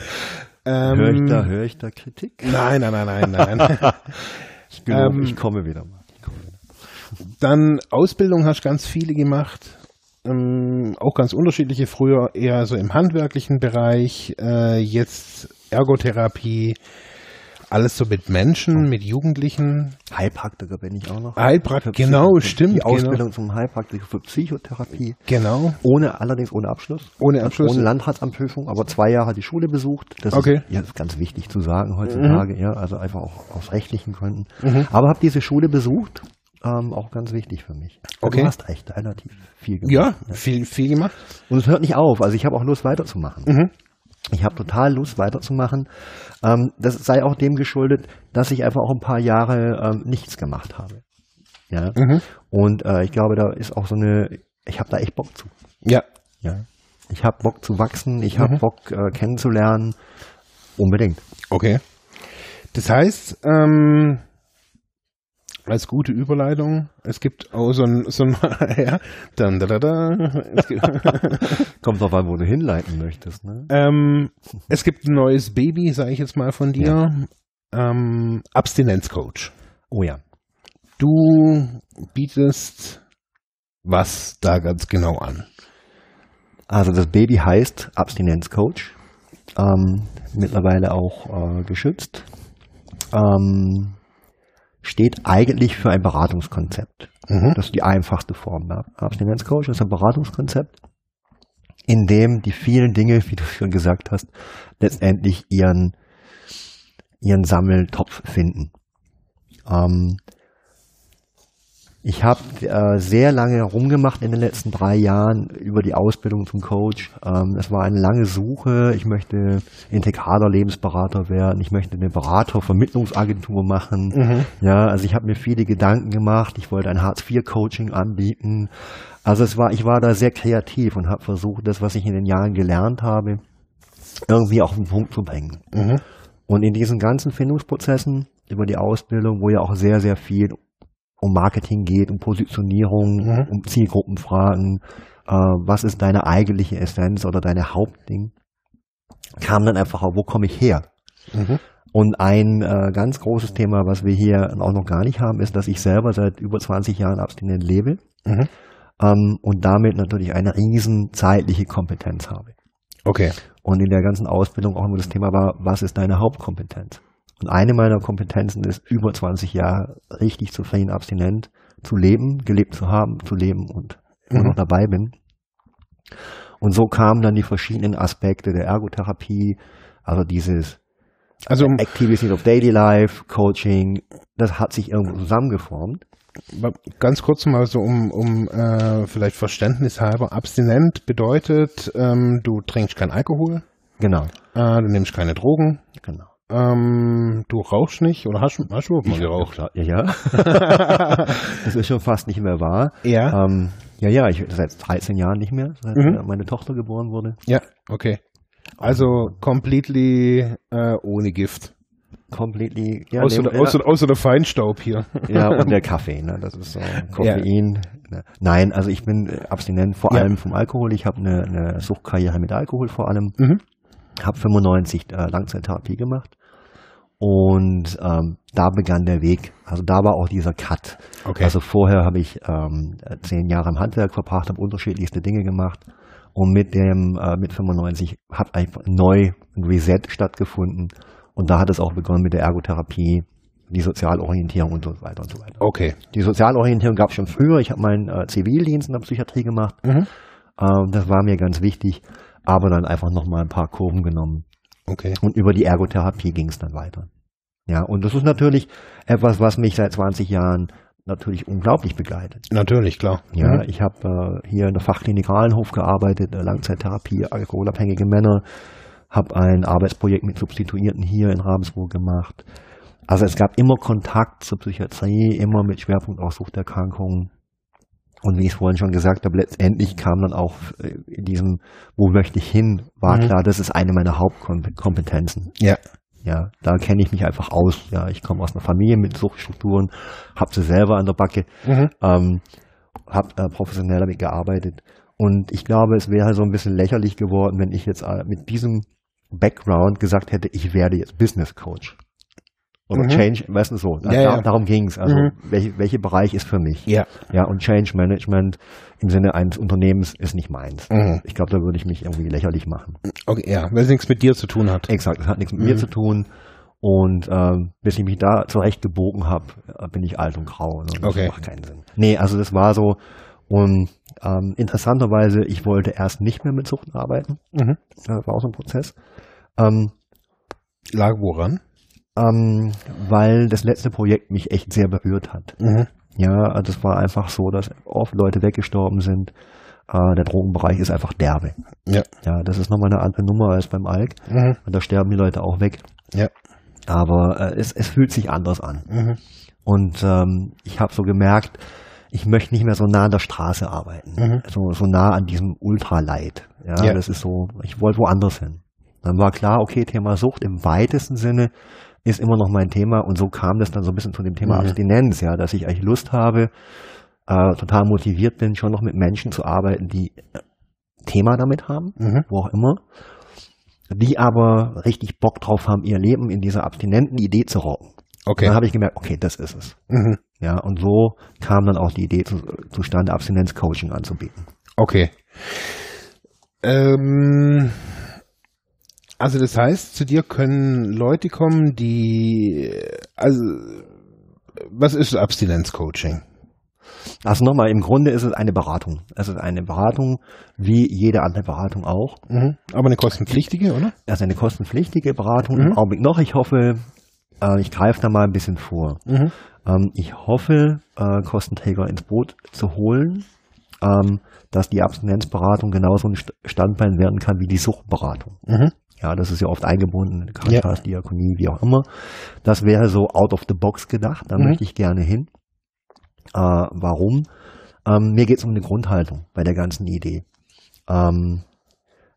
ähm, Höre ich da, höre ich da Kritik? Nein, nein, nein, nein, nein. *laughs* Ich, glaube, Ähm, ich komme wieder mal. Ich komme wieder. Dann Ausbildung hast ganz viele gemacht. ähm, auch ganz unterschiedliche. Früher eher so im handwerklichen Bereich, äh, jetzt Ergotherapie, alles so mit Menschen, mit Jugendlichen. Heilpraktiker bin ich auch noch. Heilpraktiker, genau, stimmt. Die genau. Ausbildung zum Heilpraktiker für Psychotherapie. Genau. Ohne, allerdings ohne Abschluss. Ohne Abschluss. Ohne Landratsamtprüfung, aber zwei Jahre die Schule besucht. Das Okay. ist, ja, ist ganz wichtig zu sagen heutzutage, ja, also einfach auch aus rechtlichen Gründen. Mhm. Aber habe diese Schule besucht, ähm, auch ganz wichtig für mich. Okay. Du hast echt relativ viel Ja, gemacht. viel, viel gemacht. Und es hört nicht auf, also ich habe auch Lust weiterzumachen. Mhm. Ich habe total Lust weiterzumachen. Ähm, das sei auch dem geschuldet, dass ich einfach auch ein paar Jahre ähm, nichts gemacht habe. Ja. Mhm. Und äh, ich glaube, da ist auch so eine, ich habe da echt Bock zu. Ja. Ja. Ich habe Bock zu wachsen, ich habe Mhm. Bock äh, kennenzulernen. Unbedingt. Okay. Das heißt, ähm, als gute Überleitung, es gibt auch so ein, so ein *laughs* ja, dann, da, da, da, *laughs* Kommt drauf an, wo du hinleiten möchtest. Ne? ähm, es gibt ein neues Baby, sage ich jetzt mal von dir, ähm, Abstinenzcoach. Oh ja. Du bietest was da ganz genau an? Also das Baby heißt Abstinenzcoach. Ähm, mittlerweile auch äh, geschützt. Ähm, steht eigentlich für ein Beratungskonzept. Mhm. Das ist die einfachste Form. Ja. Abstinenzcoach ist ein Beratungskonzept, in dem die vielen Dinge, wie du schon gesagt hast, letztendlich ihren, ihren Sammeltopf finden. Ähm, ich habe äh, sehr lange rumgemacht in den letzten drei Jahren über die Ausbildung zum Coach. Ähm, es war eine lange Suche. Ich möchte integraler Lebensberater werden. Ich möchte eine Beratervermittlungsagentur machen. Mhm. Ja, also ich habe mir viele Gedanken gemacht. Ich wollte ein Hartz-IV-Coaching anbieten. Also es war, ich war da sehr kreativ und habe versucht, das, was ich in den Jahren gelernt habe, irgendwie auf den Punkt zu bringen. Mhm. Und in diesen ganzen Findungsprozessen über die Ausbildung, wo ja auch sehr, sehr viel um Marketing geht, um Positionierung, Mhm. um Zielgruppenfragen, äh, was ist deine eigentliche Essenz oder deine Hauptding, kam dann einfach auch, wo komme ich her? Mhm. Und ein äh, ganz großes Thema, was wir hier auch noch gar nicht haben, ist, dass ich selber seit über 20 Jahren abstinent lebe Mhm. ähm, und damit natürlich eine riesen zeitliche Kompetenz habe. Okay. Und in der ganzen Ausbildung auch immer das Thema war, was ist deine Hauptkompetenz? Und eine meiner Kompetenzen ist, über 20 Jahre richtig zufrieden abstinent zu leben, gelebt zu haben, zu leben und immer Mhm. noch dabei bin. Und so kamen dann die verschiedenen Aspekte der Ergotherapie, also dieses Also Activities of Daily Life, Coaching, das hat sich irgendwo zusammengeformt. Ganz kurz mal so um, um äh, vielleicht Verständnis halber. Abstinent bedeutet, ähm, du trinkst kein Alkohol, Genau, äh, du nimmst keine Drogen, genau. Ähm, du rauchst nicht oder hast, hast du mal geraucht? Ja, ja. *laughs* das ist schon fast nicht mehr wahr. Ja. Ähm, ja, ja, ich seit 13 Jahren nicht mehr, seit Mhm. meine Tochter geboren wurde. Ja, okay. Also completely äh, ohne Gift. Completely, ja, außer, nee, der, außer, außer der Feinstaub hier. ja, und der *laughs* Kaffee, ne? Das ist so Koffein. Ne. Nein, also ich bin abstinent vor Ja. allem vom Alkohol. Ich habe eine, eine Suchtkarriere mit Alkohol vor allem. Mhm. Habe 95 äh, Langzeittherapie gemacht. Und ähm, da begann der Weg. Also da war auch dieser Cut. Okay. Also vorher habe ich ähm, zehn Jahre im Handwerk verbracht, habe unterschiedlichste Dinge gemacht. Und mit dem äh, mit 95 hat einfach neu ein Reset stattgefunden. Und da hat es auch begonnen mit der Ergotherapie, die Sozialorientierung und so weiter und so weiter. okay. Die Sozialorientierung gab es schon früher. Ich habe meinen äh, Zivildienst in der Psychiatrie gemacht. Mhm. Ähm, das war mir ganz wichtig. Aber dann einfach nochmal ein paar Kurven genommen. Okay. Und über die Ergotherapie ging es dann weiter. Ja, und das ist natürlich etwas, was mich seit 20 Jahren natürlich unglaublich begleitet. Natürlich, klar. Ja, Mhm. ich habe äh, hier in der Fachklinik Rahlenhof gearbeitet, äh, Langzeittherapie, alkoholabhängige Männer, habe ein Arbeitsprojekt mit Substituierten hier in Ravensburg gemacht. Also es gab immer Kontakt zur Psychiatrie, immer mit Schwerpunkt auf Suchterkrankungen. Und wie ich es vorhin schon gesagt habe, letztendlich kam dann auch äh, in diesem, wo möchte ich hin, war Mhm. klar, das ist eine meiner Hauptkompetenzen. Ja. Ja, da kenne ich mich einfach aus. Ja, ich komme aus einer Familie mit Suchtstrukturen, habe sie selber an der Backe, Mhm. ähm, habe äh, professionell damit gearbeitet. Und ich glaube, es wäre so ein bisschen lächerlich geworden, wenn ich jetzt äh, mit diesem Background gesagt hätte, ich werde jetzt Business Coach. Oder Mhm. Change, weißt du so. Ja, da, ja. Darum ging's. Also Mhm. welche, welche Bereich ist für mich? Ja. Ja, und Change Management im Sinne eines Unternehmens ist nicht meins. Mhm. Ich glaube, da würde ich mich irgendwie lächerlich machen. Okay, ja, weil es nichts mit dir zu tun hat. Exakt, das hat nichts mit mir Mhm. zu tun. Und ähm, bis ich mich da zurechtgebogen habe, äh, bin ich alt und grau. Ne? Das Okay. macht keinen Sinn. Nee, also das war so. Und ähm, interessanterweise, ich wollte erst nicht mehr mit Suchten arbeiten. Mhm. Das war auch so ein Prozess. Ähm, Lag woran? Ähm, weil das letzte Projekt mich echt sehr berührt hat. Mhm. Ja, also es war einfach so, dass oft Leute weggestorben sind. Äh, der Drogenbereich ist einfach derbe. Ja. Ja, das ist nochmal eine andere Nummer als beim Alk. Mhm. Und da sterben die Leute auch weg. Ja. Aber äh, es, es fühlt sich anders an. Mhm. Und ähm, ich habe so gemerkt, ich möchte nicht mehr so nah an der Straße arbeiten. Mhm. So, so nah an diesem Ultraleid. Ja, Ja. das ist so, ich wollte woanders hin. Dann war klar, okay, Thema Sucht im weitesten Sinne ist immer noch mein Thema und so kam das dann so ein bisschen zu dem Thema Mhm. Abstinenz, ja, dass ich eigentlich Lust habe, äh, total motiviert bin, schon noch mit Menschen zu arbeiten, die äh, Thema damit haben, Mhm. wo auch immer, die aber richtig Bock drauf haben, ihr Leben in dieser abstinenten Idee zu rocken. Okay. Dann habe ich gemerkt, okay, das ist es. Mhm. Ja, und so kam dann auch die Idee zu, zustande, Abstinenz-Coaching anzubieten. Okay. Ähm, also das heißt, zu dir können Leute kommen, die also was ist Abstinenzcoaching? Also nochmal, im Grunde ist es eine Beratung. Es ist eine Beratung, wie jede andere Beratung auch. Mhm. Aber eine kostenpflichtige, oder? Es ist eine kostenpflichtige Beratung Mhm. im Augenblick noch. Ich hoffe, äh, ich greife da mal ein bisschen vor. Mhm. Ähm, ich hoffe, äh, Kostenträger ins Boot zu holen, ähm, dass die Abstinenzberatung genauso ein St- Standbein werden kann wie die Suchtberatung. Mhm. Ja, das ist ja oft eingebunden, Caritas, Diakonie, wie auch immer. Das wäre so out of the box gedacht, da Mhm. möchte ich gerne hin. Äh, warum? Ähm, mir geht es um eine Grundhaltung bei der ganzen Idee. Ähm,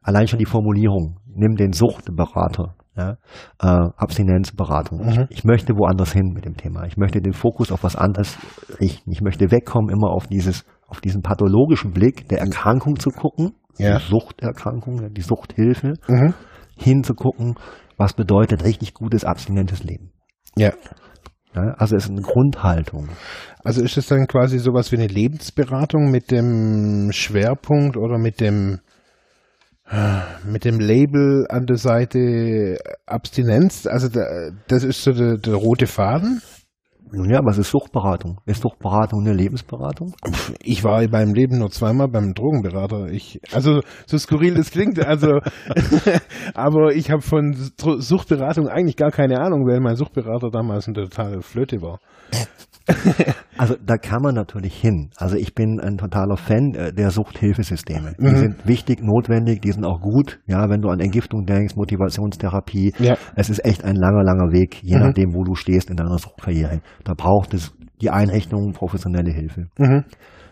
allein schon die Formulierung, nimm den Suchtberater, ja, äh, Abstinenzberatung. Mhm. Ich, ich möchte woanders hin mit dem Thema. Ich möchte den Fokus auf was anderes richten. Ich möchte wegkommen, immer auf dieses, auf diesen pathologischen Blick der Erkrankung zu gucken, Ja. die Suchterkrankung, die Suchthilfe, Mhm. Hinzugucken, was bedeutet richtig gutes abstinentes Leben. Ja. Ja, also es ist eine Grundhaltung. Also ist es dann quasi sowas wie eine Lebensberatung mit dem Schwerpunkt oder mit dem äh, mit dem Label an der Seite Abstinenz? Also da, das ist so der, der rote Faden? Nun ja, was ist Suchtberatung? Ist Suchtberatung eine Lebensberatung? Ich war in meinem Leben nur zweimal beim Drogenberater. Ich, also so skurril das klingt, also *laughs* aber ich habe von Suchtberatung eigentlich gar keine Ahnung, weil mein Suchtberater damals eine totale Flöte war. *laughs* Also da kann man natürlich hin. Also ich bin ein totaler Fan äh, der Suchthilfesysteme. Die Mhm. sind wichtig, notwendig, die sind auch gut. Ja, wenn du an Entgiftung denkst, Motivationstherapie. Ja. Es ist echt ein langer, langer Weg, je Mhm. nachdem, wo du stehst in deiner Suchtkarriere. Da braucht es die Einrichtung professionelle Hilfe. Mhm.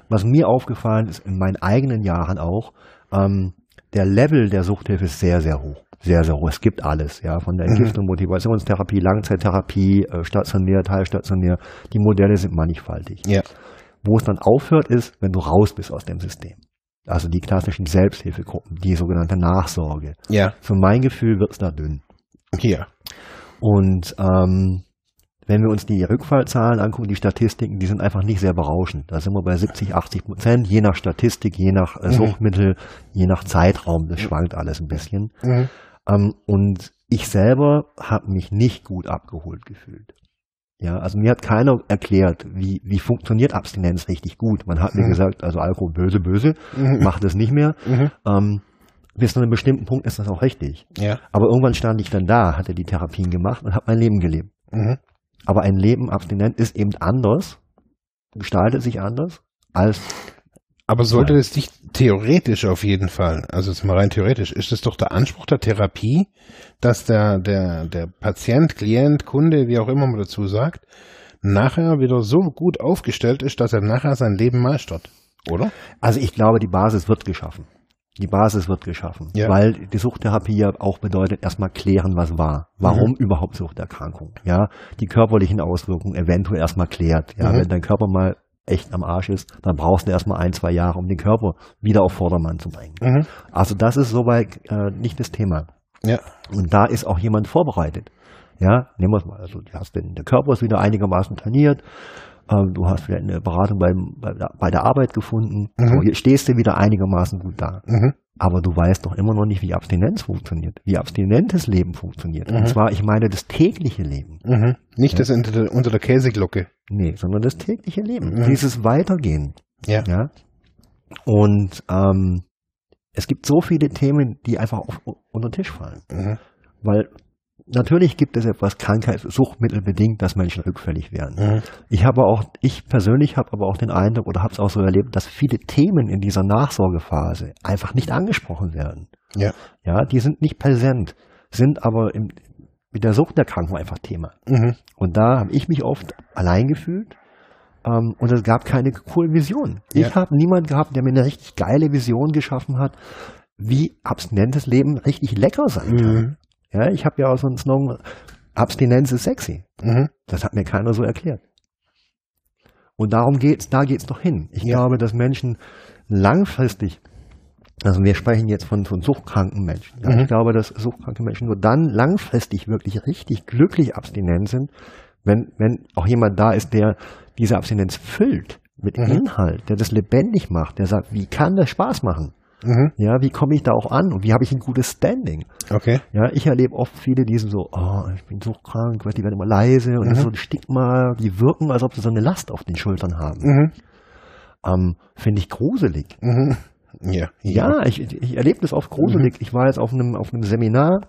Was mir aufgefallen ist in meinen eigenen Jahren auch, ähm, der Level der Suchthilfe ist sehr, sehr hoch. Sehr, sehr hoch. Es gibt alles, ja, von der Mhm. Entgiftung, Motivationstherapie, Langzeittherapie, äh, stationär, teilstationär. Die Modelle sind mannigfaltig. Ja. Wo es dann aufhört, ist, wenn du raus bist aus dem System. Also die klassischen Selbsthilfegruppen, die sogenannte Nachsorge. Ja. Für mein Gefühl wird's da dünn. Hier. Und ähm, wenn wir uns die Rückfallzahlen angucken, die Statistiken, die sind einfach nicht sehr berauschend. Da sind wir bei 70, 80 Prozent, je nach Statistik, je nach äh, Mhm. Suchtmittel, je nach Zeitraum. Das schwankt alles ein bisschen. Mhm. Ähm, und ich selber habe mich nicht gut abgeholt gefühlt. Ja, also mir hat keiner erklärt, wie, wie funktioniert Abstinenz richtig gut. Man hat mir Mhm. gesagt, also Alkohol böse, böse, Mhm. mach das nicht mehr. Mhm. Ähm, bis zu einem bestimmten Punkt ist das auch richtig. Ja. Aber irgendwann stand ich dann da, hatte die Therapien gemacht und habe mein Leben gelebt. Mhm. Aber ein Leben abstinent ist eben anders, gestaltet sich anders als Aber sollte es nicht theoretisch auf jeden Fall, also jetzt mal rein theoretisch, ist es doch der Anspruch der Therapie, dass der, der, der Patient, Klient, Kunde, wie auch immer man dazu sagt, nachher wieder so gut aufgestellt ist, dass er nachher sein Leben meistert. Oder? Also ich glaube, die Basis wird geschaffen. Die Basis wird geschaffen, Ja. weil die Suchttherapie ja auch bedeutet, erstmal klären, was war. Warum überhaupt Suchterkrankung? Ja, die körperlichen Auswirkungen eventuell erstmal klärt. Ja, Mhm. wenn dein Körper mal echt am Arsch ist, dann brauchst du erstmal ein, zwei Jahre, um den Körper wieder auf Vordermann zu bringen. Also das ist soweit äh, nicht das Thema. Ja. Und da ist auch jemand vorbereitet. Ja, nehmen wir es mal. Also, du hast den, der Körper ist wieder einigermaßen trainiert. Ähm, du hast vielleicht eine Beratung beim, bei, der, bei der Arbeit gefunden. Mhm. So, stehst du wieder einigermaßen gut da. Mhm. Aber du weißt doch immer noch nicht, wie Abstinenz funktioniert, wie abstinentes Leben funktioniert. Mhm. Und zwar, ich meine, das tägliche Leben. Mhm. Nicht das unter der, unter der Käseglocke. Nee, sondern das tägliche Leben. Mhm. Dieses Weitergehen. Ja. Ja. Und ähm, es gibt so viele Themen, die einfach auf, unter den Tisch fallen. Mhm. Weil natürlich gibt es etwas Krankheits-, Suchtmittelbedingt, dass Menschen rückfällig werden. Mhm. Ich habe auch, ich persönlich habe aber auch den Eindruck oder habe es auch so erlebt, dass viele Themen in dieser Nachsorgephase einfach nicht angesprochen werden. Ja. Ja, die sind nicht präsent, sind aber im, mit der Suchterkrankung einfach Thema. Mhm. Und da habe ich mich oft allein gefühlt. Ähm, und es gab keine coole Vision. Ja. Ich habe niemanden gehabt, der mir eine richtig geile Vision geschaffen hat, wie abstinentes Leben richtig lecker sein kann. Mhm. Ja, ich habe ja auch so einen Slogan, Abstinenz ist sexy. Mhm. Das hat mir keiner so erklärt. Und darum geht's, da geht's doch hin. Ich Ja. glaube, dass Menschen langfristig, also wir sprechen jetzt von, von suchtkranken Menschen. Ja, Mhm. Ich glaube, dass suchtkranke Menschen nur dann langfristig wirklich richtig glücklich abstinent sind, wenn, wenn auch jemand da ist, der diese Abstinenz füllt mit Mhm. Inhalt, der das lebendig macht, der sagt, wie kann das Spaß machen? Mhm. Ja, wie komme ich da auch an und wie habe ich ein gutes Standing? Okay. Ja, ich erlebe oft viele, die sind so, oh, ich bin so krank, die werden immer leise und das ist so ein Stigma, die wirken, als ob sie so eine Last auf den Schultern haben. Mhm. Ähm, Finde ich gruselig. Mhm. Ja. Ja, ich, ich erlebe das oft gruselig. Ich war jetzt auf einem, auf einem Seminar,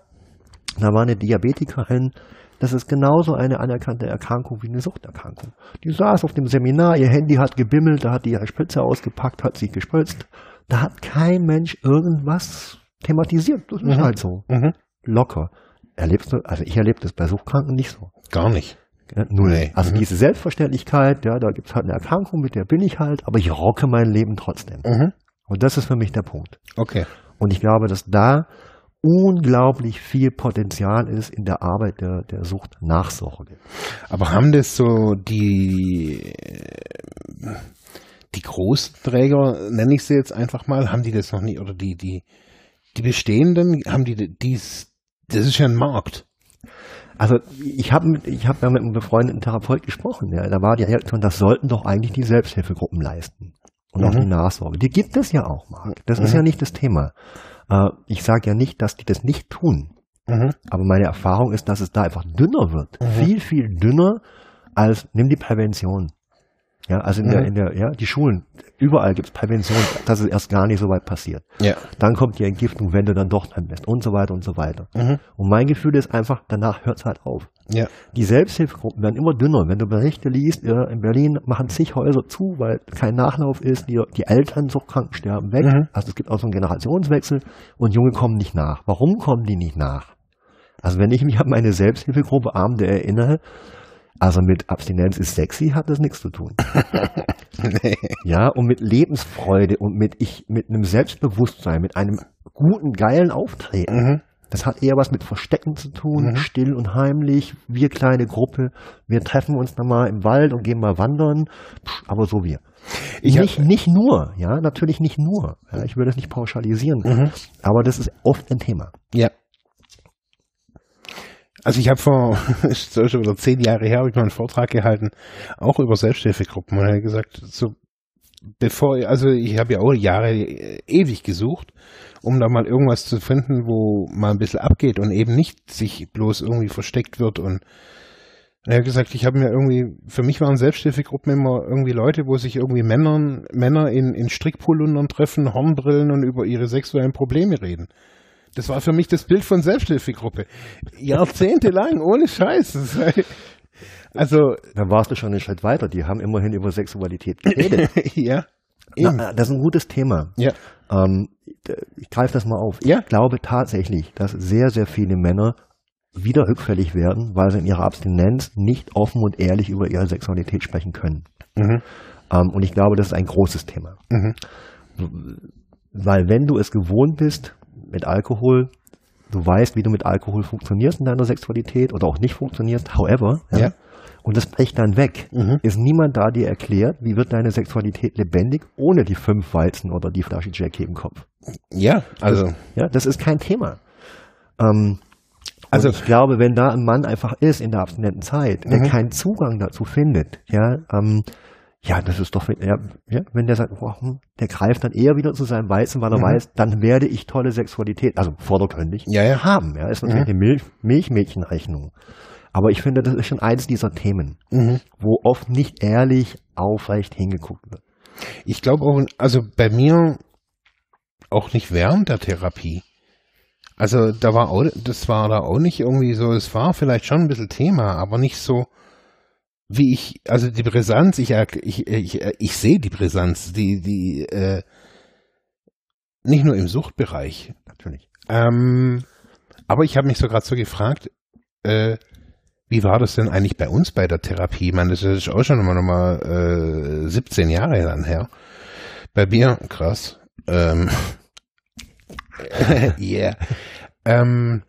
da war eine Diabetikerin, das ist genauso eine anerkannte Erkrankung wie eine Suchterkrankung. Die saß auf dem Seminar, ihr Handy hat gebimmelt, da hat die ihre Spritze ausgepackt, hat sie gespritzt. Da hat kein Mensch irgendwas thematisiert. Das ist Mhm. halt so. Mhm. Locker. Erlebst du, also ich erlebe das bei Suchtkranken nicht so. Gar nicht. Ja, null. Nee. Also Mhm. diese Selbstverständlichkeit, ja, da gibt's halt eine Erkrankung, mit der bin ich halt, aber ich rocke mein Leben trotzdem. Mhm. Und das ist für mich der Punkt. Okay. Und ich glaube, dass da unglaublich viel Potenzial ist in der Arbeit der, der Suchtnachsorge. Aber haben das so die, die Großträger, nenne ich sie jetzt einfach mal, haben die das noch nicht, oder die, die, die bestehenden, haben die dies, das ist ja ein Markt. Also ich habe ich habe ja mit einem befreundeten Therapeut gesprochen, ja, da war die Reaktion, das sollten doch eigentlich die Selbsthilfegruppen leisten. Und auch Mhm. die Nachsorge. Die gibt es ja auch, Marc. Das ist Mhm. ja nicht das Thema. Äh, ich sage ja nicht, dass die das nicht tun. Mhm. Aber meine Erfahrung ist, dass es da einfach dünner wird. Mhm. Viel, viel dünner als, nimm die Prävention. Ja, also in der, Mhm. in der, ja, die Schulen, überall gibt's Prävention, dass es erst gar nicht so weit passiert. Ja. Dann kommt die Entgiftung, wenn du dann doch dran bist und so weiter und so weiter. Mhm. Und mein Gefühl ist einfach, danach hört's halt auf. Ja. Die Selbsthilfegruppen werden immer dünner. Wenn du Berichte liest, in Berlin machen zig Häuser zu, weil kein Nachlauf ist, die, die Eltern Suchtkranken sterben weg. Mhm. Also es gibt auch so einen Generationswechsel und Junge kommen nicht nach. Warum kommen die nicht nach? Also wenn ich mich an meine Selbsthilfegruppe Abende erinnere, also mit Abstinenz ist sexy, hat das nichts zu tun. *laughs* Nee. Ja, und mit Lebensfreude und mit ich, mit einem Selbstbewusstsein, mit einem guten, geilen Auftreten. Mhm. Das hat eher was mit Verstecken zu tun, Mhm. still und heimlich. Wir kleine Gruppe, wir treffen uns dann mal im Wald und gehen mal wandern. Pff, aber so wir. Ich hab- nicht, nicht nur, ja, natürlich nicht nur. Ja, ich will das nicht pauschalisieren. Mhm. Aber das ist oft ein Thema. Ja. Also ich habe vor, *laughs* ist schon wieder zehn Jahre her, habe ich mal einen Vortrag gehalten, auch über Selbsthilfegruppen und er hat gesagt, so bevor, also ich habe ja auch Jahre äh, ewig gesucht, um da mal irgendwas zu finden, wo mal ein bisschen abgeht und eben nicht sich bloß irgendwie versteckt wird und er hat gesagt, ich habe mir irgendwie, für mich waren Selbsthilfegruppen immer irgendwie Leute, wo sich irgendwie Männern, Männer in, in Strickpolundern treffen, Hornbrillen und über ihre sexuellen Probleme reden. Das war für mich das Bild von Selbsthilfegruppe. Jahrzehntelang, ohne Scheiß. Also, Dann warst du schon einen Schritt weiter. Die haben immerhin über Sexualität geredet. *laughs* ja. Na, das ist ein gutes Thema. Ja. Ähm, ich greife das mal auf. Ja. Ich glaube tatsächlich, dass sehr, sehr viele Männer wieder rückfällig werden, weil sie in ihrer Abstinenz nicht offen und ehrlich über ihre Sexualität sprechen können. Mhm. Ähm, und ich glaube, das ist ein großes Thema. Mhm. Weil wenn du es gewohnt bist mit Alkohol, du weißt, wie du mit Alkohol funktionierst in deiner Sexualität oder auch nicht funktionierst, however, Ja. und das bricht dann weg, Mhm. ist niemand da, dir erklärt, wie wird deine Sexualität lebendig ohne die fünf Weizen oder die Flasche Jackie im Kopf. Ja, also, Ja, das ist kein Thema. Ähm, Also ich glaube, wenn da ein Mann einfach ist in der abstinenten Zeit, der mhm. keinen Zugang dazu findet, ja, ähm, ja, das ist doch, ja, ja wenn der sagt, oh, der greift dann eher wieder zu seinem Weizen, weil er mhm. weiß, dann werde ich tolle Sexualität, also vordergründig, ja, ja. haben. Ja, ist natürlich mhm. eine Milch, Milchmädchenrechnung. Aber ich finde, das ist schon eines dieser Themen, mhm. wo oft nicht ehrlich aufrecht hingeguckt wird. Ich glaube auch, also bei mir auch nicht während der Therapie. Also da war auch, das war da auch nicht irgendwie so, es war vielleicht schon ein bisschen Thema, aber nicht so, wie ich, also die Brisanz, ich, ich, ich, ich sehe die Brisanz, die, die, äh, nicht nur im Suchtbereich. Natürlich. Ähm, aber ich habe mich so gerade so gefragt, äh, wie war das denn eigentlich bei uns bei der Therapie? Ich meine, das ist auch schon mal, mal äh, 17 Jahre dann her. Bei mir, krass. Ähm, *laughs* yeah. Ähm,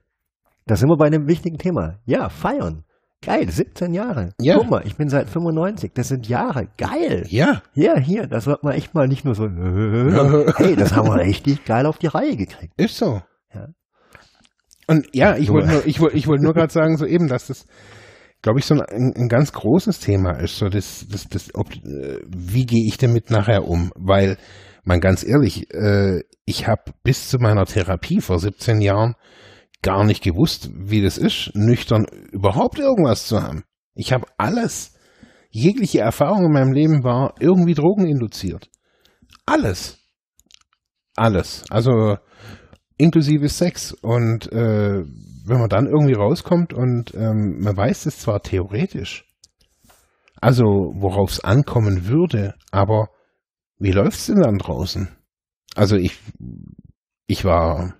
da sind wir bei einem wichtigen Thema. Ja, feiern. Geil, 17 Jahre. Ja. Guck mal, ich bin seit 95. Das sind Jahre. Geil. Ja. Ja, hier, das wird man echt mal nicht nur so, *laughs* hey, das haben wir richtig geil auf die Reihe gekriegt. Ist so. Ja. Und ja, ich wollte nur, ich wollte, ich wollte nur gerade sagen, so eben, dass das, glaube ich, so ein, ein, ganz großes Thema ist. So das, das, das, ob, äh, wie gehe ich damit nachher um? Weil, man ganz ehrlich, äh, ich habe bis zu meiner Therapie vor 17 Jahren gar nicht gewusst, wie das ist, nüchtern überhaupt irgendwas zu haben. Ich habe alles, jegliche Erfahrung in meinem Leben war irgendwie drogeninduziert. Alles. Alles. Also inklusive Sex. Und äh, wenn man dann irgendwie rauskommt und ähm, man weiß es zwar theoretisch, also worauf es ankommen würde, aber wie läuft's denn dann draußen? Also ich, ich war,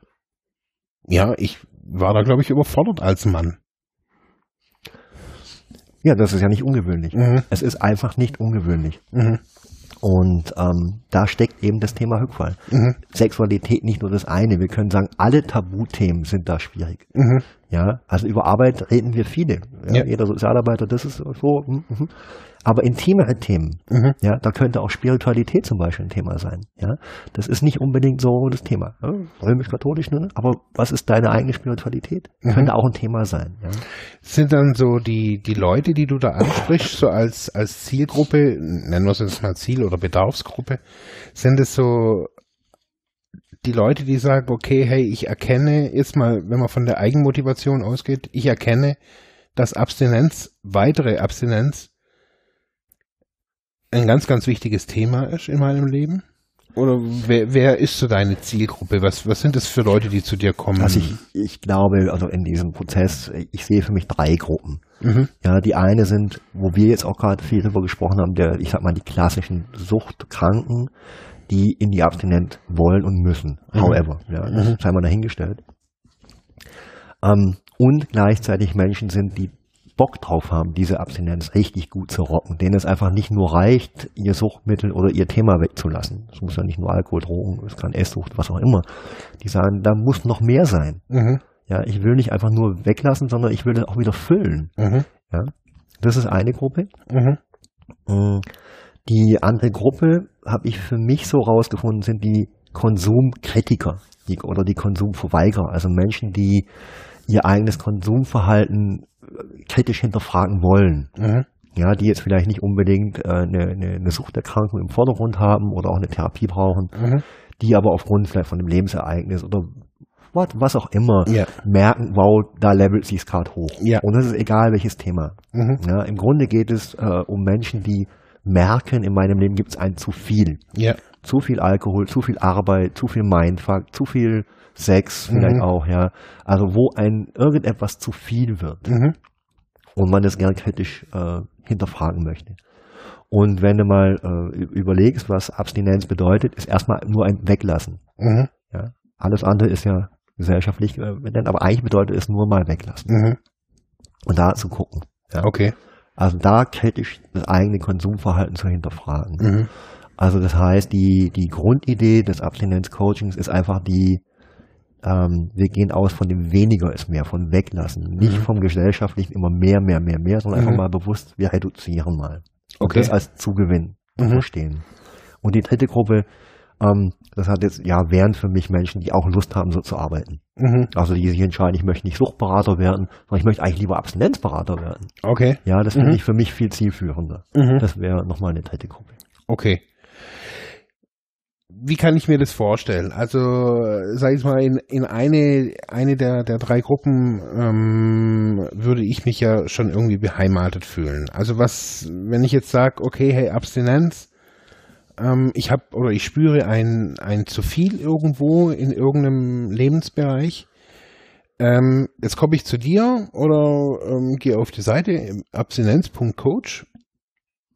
ja, ich war da, glaube ich, überfordert als Mann. Ja, das ist ja nicht ungewöhnlich. Mhm. Es ist einfach nicht ungewöhnlich. Mhm. Und ähm, da steckt eben das Thema Rückfall. Mhm. Sexualität nicht nur das eine. Wir können sagen, alle Tabuthemen sind da schwierig. Mhm. Ja, also über Arbeit reden wir viele. Ja, ja. Jeder Sozialarbeiter, das ist so. Mhm. Aber intimere Themen, mhm. ja, da könnte auch Spiritualität zum Beispiel ein Thema sein. Ja, das ist nicht unbedingt so das Thema. Ja? Römisch-katholisch, ne? aber was ist deine eigene Spiritualität? Mhm. Könnte auch ein Thema sein. Ja? Sind dann so die die Leute, die du da ansprichst, so als als Zielgruppe, nennen wir es jetzt mal Ziel oder Bedarfsgruppe, sind es so die Leute, die sagen, okay, hey, ich erkenne jetzt mal, wenn man von der Eigenmotivation ausgeht, ich erkenne, dass Abstinenz, weitere Abstinenz ein ganz, ganz wichtiges Thema ist in meinem Leben? Oder wer, wer ist so deine Zielgruppe? Was, was sind das für Leute, die zu dir kommen? Also ich, ich glaube, also in diesem Prozess, ich sehe für mich drei Gruppen. Mhm. Ja, die eine sind, wo wir jetzt auch gerade viel darüber gesprochen haben, der, ich sag mal, die klassischen Suchtkranken, die in die Abstinent wollen und müssen. Mhm. However, ja, das mhm. sei mal dahingestellt. Ähm, und gleichzeitig Menschen sind, die Bock drauf haben, diese Abstinenz richtig gut zu rocken, denen es einfach nicht nur reicht, ihr Suchtmittel oder ihr Thema wegzulassen. Es muss ja nicht nur Alkohol, Drogen, es kann Esssucht, was auch immer. Die sagen, da muss noch mehr sein. Mhm. Ja, ich will nicht einfach nur weglassen, sondern ich will das auch wieder füllen. Mhm. Ja, das ist eine Gruppe. Mhm. Mm, die andere Gruppe habe ich für mich so rausgefunden, sind die Konsumkritiker die, oder die Konsumverweigerer, also Menschen, die ihr eigenes Konsumverhalten kritisch hinterfragen wollen. Mhm. Ja, die jetzt vielleicht nicht unbedingt äh, eine, eine, eine Suchterkrankung im Vordergrund haben oder auch eine Therapie brauchen, mhm. die aber aufgrund vielleicht von einem Lebensereignis oder was, was auch immer ja. merken, wow, da levelt sich gerade hoch. Ja. Und das ist egal welches Thema. Mhm. Ja, Im Grunde geht es äh, um Menschen, die merken, in meinem Leben gibt es ein zu viel. Ja. Zu viel Alkohol, zu viel Arbeit, zu viel Mindfuck, zu viel Sex vielleicht mhm. auch, ja. Also wo ein irgendetwas zu viel wird mhm. und man das gern kritisch äh, hinterfragen möchte. Und wenn du mal äh, überlegst, was Abstinenz bedeutet, ist erstmal nur ein Weglassen. Mhm. Ja. Alles andere ist ja gesellschaftlich äh, benannt, aber eigentlich bedeutet es nur mal weglassen. Mhm. Und da zu gucken. Ja. Okay. Also da kritisch das eigene Konsumverhalten zu hinterfragen. Mhm. Also das heißt, die, die Grundidee des Abstinenz-Coachings ist einfach die, ähm, wir gehen aus von dem weniger ist mehr, von weglassen. Nicht mhm. vom gesellschaftlichen immer mehr, mehr, mehr, mehr, sondern mhm. einfach mal bewusst, wir reduzieren mal. Okay. Und das als Zugewinn mhm. verstehen. Und die dritte Gruppe, Ähm, das hat jetzt, ja, wären für mich Menschen, die auch Lust haben, so zu arbeiten. Mhm. Also die sich entscheiden, ich möchte nicht Suchtberater werden, sondern ich möchte eigentlich lieber Abstinenzberater werden. Okay. Ja, das Mhm. finde ich für mich viel zielführender. Mhm. Das wäre nochmal eine dritte Gruppe. Okay. Wie kann ich mir das vorstellen? Also, sag ich mal, in, in eine, eine der, der drei Gruppen ähm, würde ich mich ja schon irgendwie beheimatet fühlen. Also was, wenn ich jetzt sage, okay, hey, Abstinenz, ähm, ich habe oder ich spüre ein, ein zu viel irgendwo in irgendeinem Lebensbereich, ähm, jetzt komme ich zu dir oder ähm, gehe auf die Seite abstinenz.coach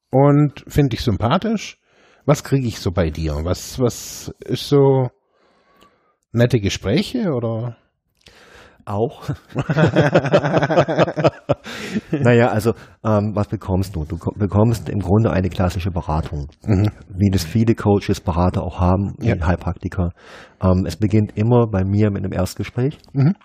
und finde dich sympathisch. Was kriege ich so bei dir? Was, was ist so nette Gespräche oder? Auch. *laughs* naja, also ähm, was bekommst du? Du ko- bekommst im Grunde eine klassische Beratung, Mhm. wie das viele Coaches, Berater auch haben, ja. Heilpraktiker. Ähm, es beginnt immer bei mir mit einem Erstgespräch, Mhm.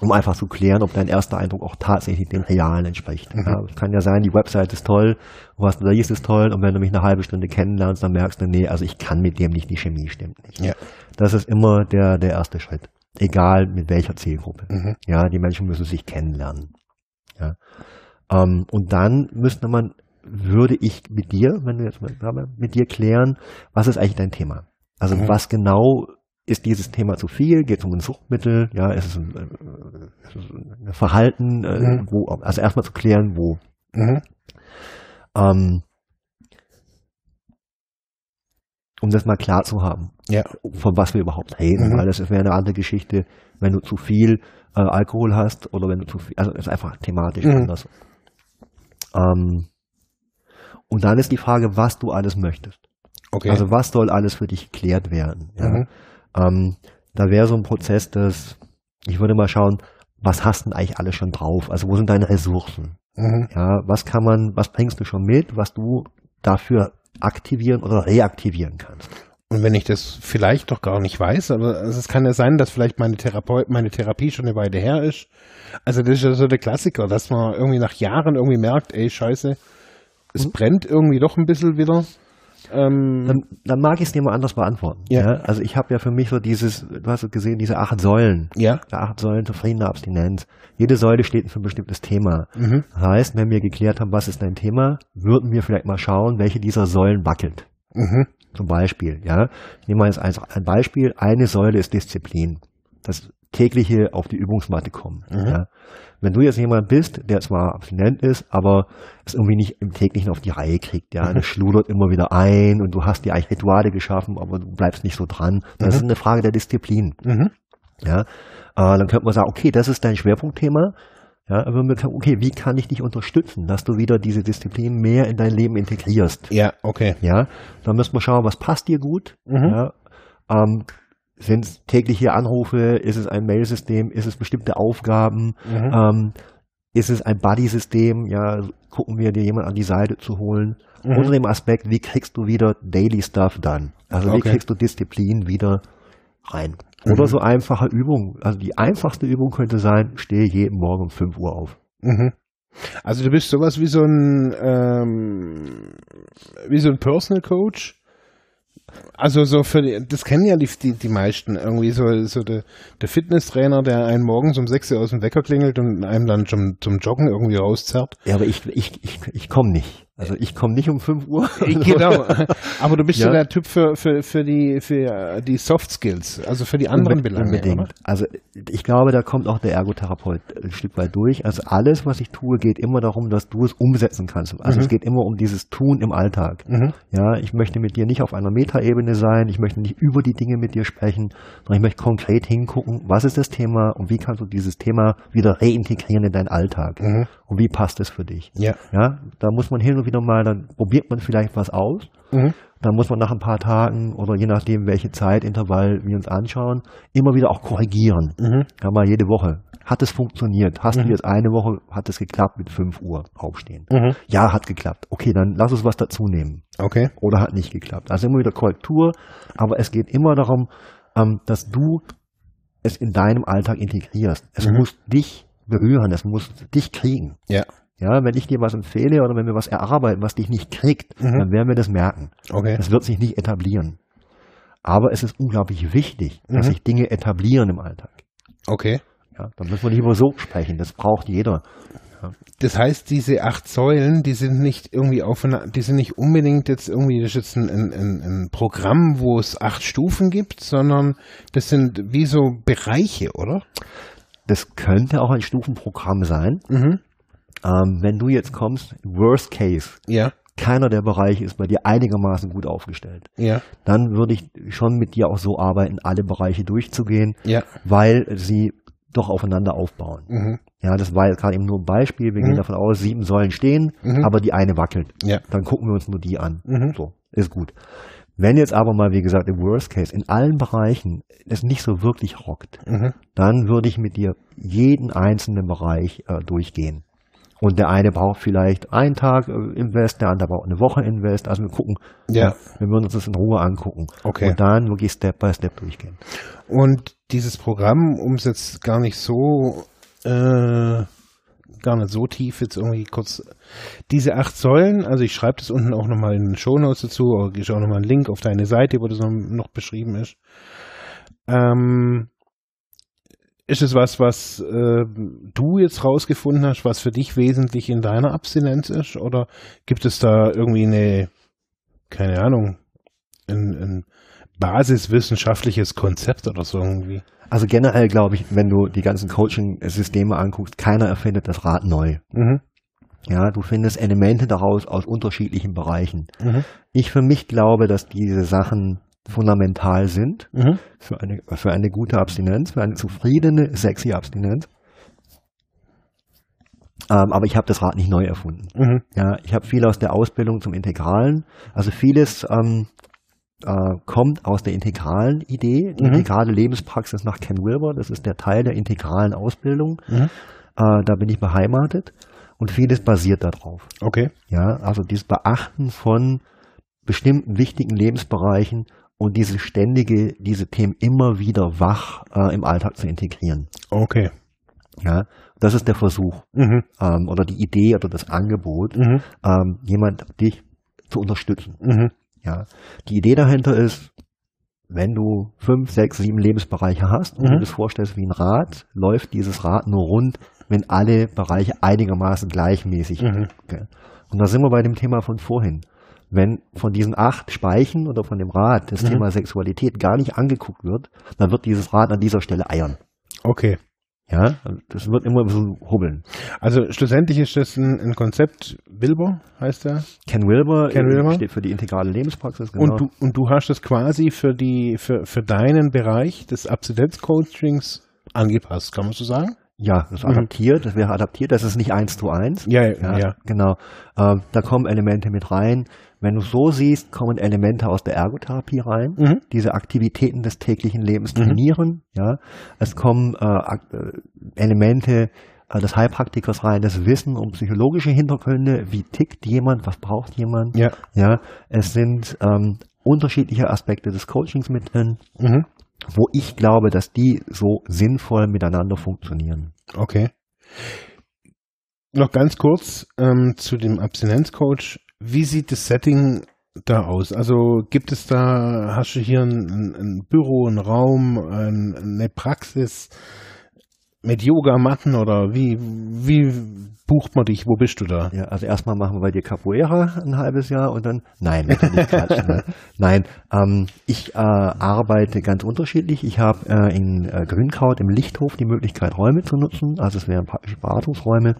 Um einfach zu klären, ob dein erster Eindruck auch tatsächlich dem Realen entspricht. Mhm. Ja, es kann ja sein, die Website ist toll, was du da liest ist toll, und wenn du mich eine halbe Stunde kennenlernst, dann merkst du, nee, also ich kann mit dem nicht, die Chemie stimmt nicht. Ja. Das ist immer der, der erste Schritt. Egal mit welcher Zielgruppe. Mhm. Ja, die Menschen müssen sich kennenlernen. Ja. Ähm, und dann müsste man, würde ich mit dir, wenn du jetzt mal mit dir klären, was ist eigentlich dein Thema? Also Mhm. was genau ist dieses Thema zu viel? Geht es um ein Suchtmittel? Ja, ist es ein, äh, ist es ein Verhalten? Äh, Mhm. wo, also erstmal zu klären, wo. Mhm. Ähm, um das mal klar zu haben, Ja. von was wir überhaupt reden, Mhm. weil das wäre eine andere Geschichte, wenn du zu viel äh, Alkohol hast oder wenn du zu viel, also ist einfach thematisch Mhm. anders. Ähm, und dann ist die Frage, was du alles möchtest. Okay. Also was soll alles für dich geklärt werden? Ja? Mhm. Ähm, da wäre so ein Prozess, dass ich würde mal schauen, was hast denn eigentlich alles schon drauf? Also wo sind deine Ressourcen? Mhm. Ja, was kann man, was bringst du schon mit, was du dafür aktivieren oder reaktivieren kannst? Und wenn ich das vielleicht doch gar nicht weiß, aber es kann ja sein, dass vielleicht meine Therapeut, meine Therapie schon eine Weile her ist. Also das ist ja so der Klassiker, dass man irgendwie nach Jahren irgendwie merkt, ey, scheiße, es Mhm. brennt irgendwie doch ein bisschen wieder. Ähm, Dann, dann mag ich es dir mal anders beantworten. Ja. Also ich habe ja für mich so dieses, du hast es gesehen, diese acht Säulen. ja. Die acht Säulen zufriedener Abstinenz. Jede Säule steht für ein bestimmtes Thema. Mhm. Das heißt, wenn wir geklärt haben, was ist dein Thema, würden wir vielleicht mal schauen, welche dieser Säulen wackelt. Mhm. Zum Beispiel, ja. Ich nehme mal jetzt eins- ein Beispiel. Eine Säule ist Disziplin. Das tägliche auf die Übungsmatte kommen. Mhm. Ja. Wenn du jetzt jemand bist, der zwar abstinent ist, aber es irgendwie nicht im täglichen auf die Reihe kriegt, ja, Mhm. das schludert immer wieder ein und du hast dir eigentlich Rituale geschaffen, aber du bleibst nicht so dran. Das ist eine Frage der Disziplin. Mhm. Ja, äh, dann könnte man sagen, okay, das ist dein Schwerpunktthema. Ja, aber wir können, okay, wie kann ich dich unterstützen, dass du wieder diese Disziplin mehr in dein Leben integrierst? Ja, okay. Ja, dann müssen wir schauen, was passt dir gut. Mhm. Ja, ähm, sind es tägliche Anrufe? Ist es ein Mailsystem? Ist es bestimmte Aufgaben? Mhm. Ähm, ist es ein Buddy-System? Ja, gucken wir dir jemand an die Seite zu holen. Mhm. Unter dem Aspekt, wie kriegst du wieder Daily Stuff done? Also wie Okay. kriegst du Disziplin wieder rein? Oder Mhm. so einfache Übungen. Also die einfachste Übung könnte sein, stehe jeden Morgen um 5 Uhr auf. Mhm. Also du bist sowas wie so ein ähm, wie so ein Personal Coach. Also so für die, das kennen ja die, die, die meisten irgendwie so, so der, der Fitnesstrainer, der einen morgens um 6 Uhr aus dem Wecker klingelt und einem dann zum, zum Joggen irgendwie rauszerrt. Ja, aber ich, ich, ich, ich komme nicht. Also ich komme nicht um 5 Uhr. *laughs* genau. Aber du bist so Ja. der Typ für, für, für die für die Soft Skills, also für die anderen Belange. Unbedingt. Oder? Also ich glaube, da kommt auch der Ergotherapeut ein Stück weit durch. Also alles, was ich tue, geht immer darum, dass du es umsetzen kannst. Also Mhm. es geht immer um dieses Tun im Alltag. Mhm. Ja, ich möchte mit dir nicht auf einer Metaebene sein, ich möchte nicht über die Dinge mit dir sprechen, sondern ich möchte konkret hingucken, was ist das Thema und wie kannst du dieses Thema wieder reintegrieren in deinen Alltag Mhm. und wie passt es für dich. Ja. Ja, da muss man hin und wieder mal, dann probiert man vielleicht was aus, Mhm. dann muss man nach ein paar Tagen oder je nachdem, welche Zeitintervall wir uns anschauen, immer wieder auch korrigieren. Mhm. Ja, mal jede Woche. Hat es funktioniert? Hast Mhm. du jetzt eine Woche, hat es geklappt mit 5 Uhr aufstehen? Mhm. Ja, hat geklappt. Okay, dann lass uns was dazu nehmen. Okay. Oder hat nicht geklappt. Also immer wieder Korrektur, aber es geht immer darum, ähm, dass du es in deinem Alltag integrierst. Es Mhm. muss dich berühren, es muss dich kriegen. Ja. Ja, wenn ich dir was empfehle oder wenn wir was erarbeiten, was dich nicht kriegt, Mhm. dann werden wir das merken. Okay. Das wird sich nicht etablieren. Aber es ist unglaublich wichtig, dass Mhm. sich Dinge etablieren im Alltag. Okay. Ja, dann müssen wir nicht über so sprechen. Das braucht jeder. Das heißt, diese acht Säulen, die sind nicht irgendwie aufeinander, die sind nicht unbedingt jetzt irgendwie, das ist jetzt ein, ein, ein, ein Programm, wo es acht Stufen gibt, sondern das sind wie so Bereiche, oder? Das könnte auch ein Stufenprogramm sein. Mhm. Ähm, wenn du jetzt kommst, Worst Case, Ja, keiner der Bereiche ist bei dir einigermaßen gut aufgestellt, ja, dann würde ich schon mit dir auch so arbeiten, alle Bereiche durchzugehen, ja. weil sie doch aufeinander aufbauen. Mhm. Ja, das war jetzt gerade eben nur ein Beispiel. Wir Mhm. gehen davon aus, sieben Säulen stehen, Mhm. aber die eine wackelt. Ja. Dann gucken wir uns nur die an. Mhm. So, ist gut. Wenn jetzt aber mal, wie gesagt, im Worst Case in allen Bereichen es nicht so wirklich rockt, Mhm. dann würde ich mit dir jeden einzelnen Bereich äh, durchgehen. Und der eine braucht vielleicht einen Tag äh, Invest, der andere braucht eine Woche Invest. Also wir gucken, Ja. wir würden uns das in Ruhe angucken. Okay. Und dann wirklich Step by Step durchgehen. Und dieses Programm, um es jetzt gar nicht so, äh, gar nicht so tief jetzt irgendwie kurz, diese acht Säulen, also ich schreibe das unten auch nochmal in den Shownotes dazu, oder ich auch nochmal einen Link auf deine Seite, wo das noch, noch beschrieben ist. Ähm, ist es was, was äh, du jetzt rausgefunden hast, was für dich wesentlich in deiner Abstinenz ist? Oder gibt es da irgendwie eine, keine Ahnung, ein, ein basiswissenschaftliches Konzept oder so irgendwie? Also generell glaube ich, wenn du die ganzen Coaching-Systeme anguckst, keiner erfindet das Rad neu. Mhm. Ja, du findest Elemente daraus aus unterschiedlichen Bereichen. Mhm. Ich für mich glaube, dass diese Sachen fundamental sind Mhm. für eine, für eine gute Abstinenz, für eine zufriedene, sexy Abstinenz. Ähm, aber ich habe das Rad nicht neu erfunden. Mhm. Ja, ich habe viel aus der Ausbildung zum Integralen. Also vieles ähm, äh, kommt aus der integralen Idee, die Mhm. integrale Lebenspraxis nach Ken Wilber. Das ist der Teil der integralen Ausbildung. Mhm. Äh, da bin ich beheimatet und vieles basiert darauf. Okay. Ja, also dieses Beachten von bestimmten wichtigen Lebensbereichen und diese ständige, diese Themen immer wieder wach äh, im Alltag zu integrieren. Okay. Ja, das ist der Versuch Mhm. ähm, oder die Idee oder das Angebot, Mhm. ähm, jemand dich zu unterstützen. Mhm. Ja, die Idee dahinter ist, wenn du fünf, sechs, sieben Lebensbereiche hast und Mhm. du das vorstellst wie ein Rad, läuft dieses Rad nur rund, wenn alle Bereiche einigermaßen gleichmäßig. Mhm. Okay. Und da sind wir bei dem Thema von vorhin. Wenn von diesen acht Speichen oder von dem Rad das Mhm. Thema Sexualität gar nicht angeguckt wird, dann wird dieses Rad an dieser Stelle eiern. Okay. Ja, das wird immer so hubbeln. Also schlussendlich ist das ein, ein Konzept, Wilber heißt er. Ken Wilber, Ken äh, Wilber. steht für die integrale Lebenspraxis. Genau. Und du und du hast das quasi für die für, für deinen Bereich des Abstinenzcoachings angepasst, kann man so sagen? Ja, das ist Mhm. adaptiert, das wäre adaptiert, das ist nicht eins zu eins. Ja, ja. ja. genau. Ähm, da kommen Elemente mit rein. Wenn du so siehst, kommen Elemente aus der Ergotherapie rein. Mhm. Diese Aktivitäten des täglichen Lebens Mhm. trainieren. Ja, es kommen äh, äh, Elemente äh, des Heilpraktikers rein, das Wissen um psychologische Hintergründe. Wie tickt jemand? Was braucht jemand? Ja. Ja, es sind ähm, unterschiedliche Aspekte des Coachings mit drin, Mhm. wo ich glaube, dass die so sinnvoll miteinander funktionieren. Okay. Noch ganz kurz ähm, zu dem Abstinenzcoach. Wie sieht das Setting da aus? Also gibt es da, hast du hier ein, ein, ein Büro, einen Raum, ein, eine Praxis mit Yogamatten oder wie, wie bucht man dich? Wo bist du da? Ja, also erstmal machen wir bei dir Capoeira ein halbes Jahr und dann, nein, Quatsch. ne? *laughs* Nein, ähm, ich äh, arbeite ganz unterschiedlich. Ich habe äh, in äh, Grünkraut im Lichthof die Möglichkeit, Räume zu nutzen. Also es wären praktisch Beratungsräume.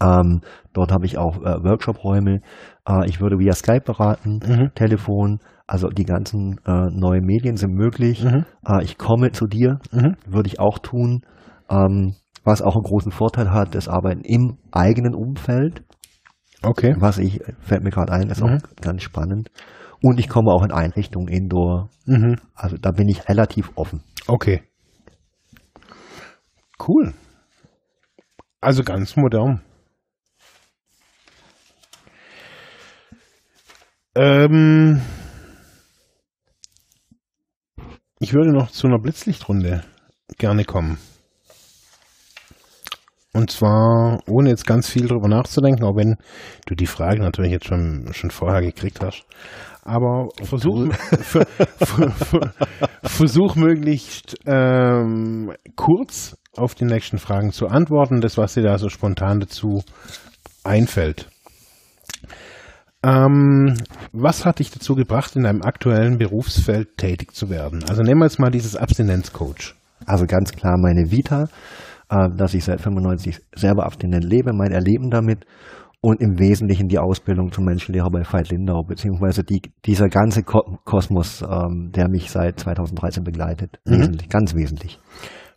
Ähm, dort habe ich auch äh, Workshop-Räume. Äh, ich würde via Skype beraten, Mhm. Telefon. Also die ganzen äh, neuen Medien sind möglich. Mhm. Äh, ich komme zu dir, Mhm. würde ich auch tun. Ähm, was auch einen großen Vorteil hat, das Arbeiten im eigenen Umfeld. Okay. Was ich, fällt mir gerade ein, ist Mhm. auch ganz spannend. Und ich komme auch in Einrichtungen Indoor. Mhm. Also da bin ich relativ offen. Okay. Cool. Also ganz modern. Ähm, ich würde noch zu einer Blitzlichtrunde gerne kommen. Und zwar, ohne jetzt ganz viel drüber nachzudenken, auch wenn du die Frage natürlich jetzt schon, schon vorher gekriegt hast. Aber versuch, versuch *laughs* möglichst ähm, kurz auf die nächsten Fragen zu antworten, das, was dir da so spontan dazu einfällt. Ähm, was hat dich dazu gebracht, in deinem aktuellen Berufsfeld tätig zu werden? Also nehmen wir jetzt mal dieses Abstinenzcoach. Also ganz klar meine Vita, äh, dass ich seit 95 selber abstinent lebe, mein Erleben damit und im Wesentlichen die Ausbildung zum Menschenlehrer bei Veit Lindau, beziehungsweise die, dieser ganze Ko Kosmos, ähm, der mich seit 2013 begleitet. Mhm. Wesentlich, ganz wesentlich.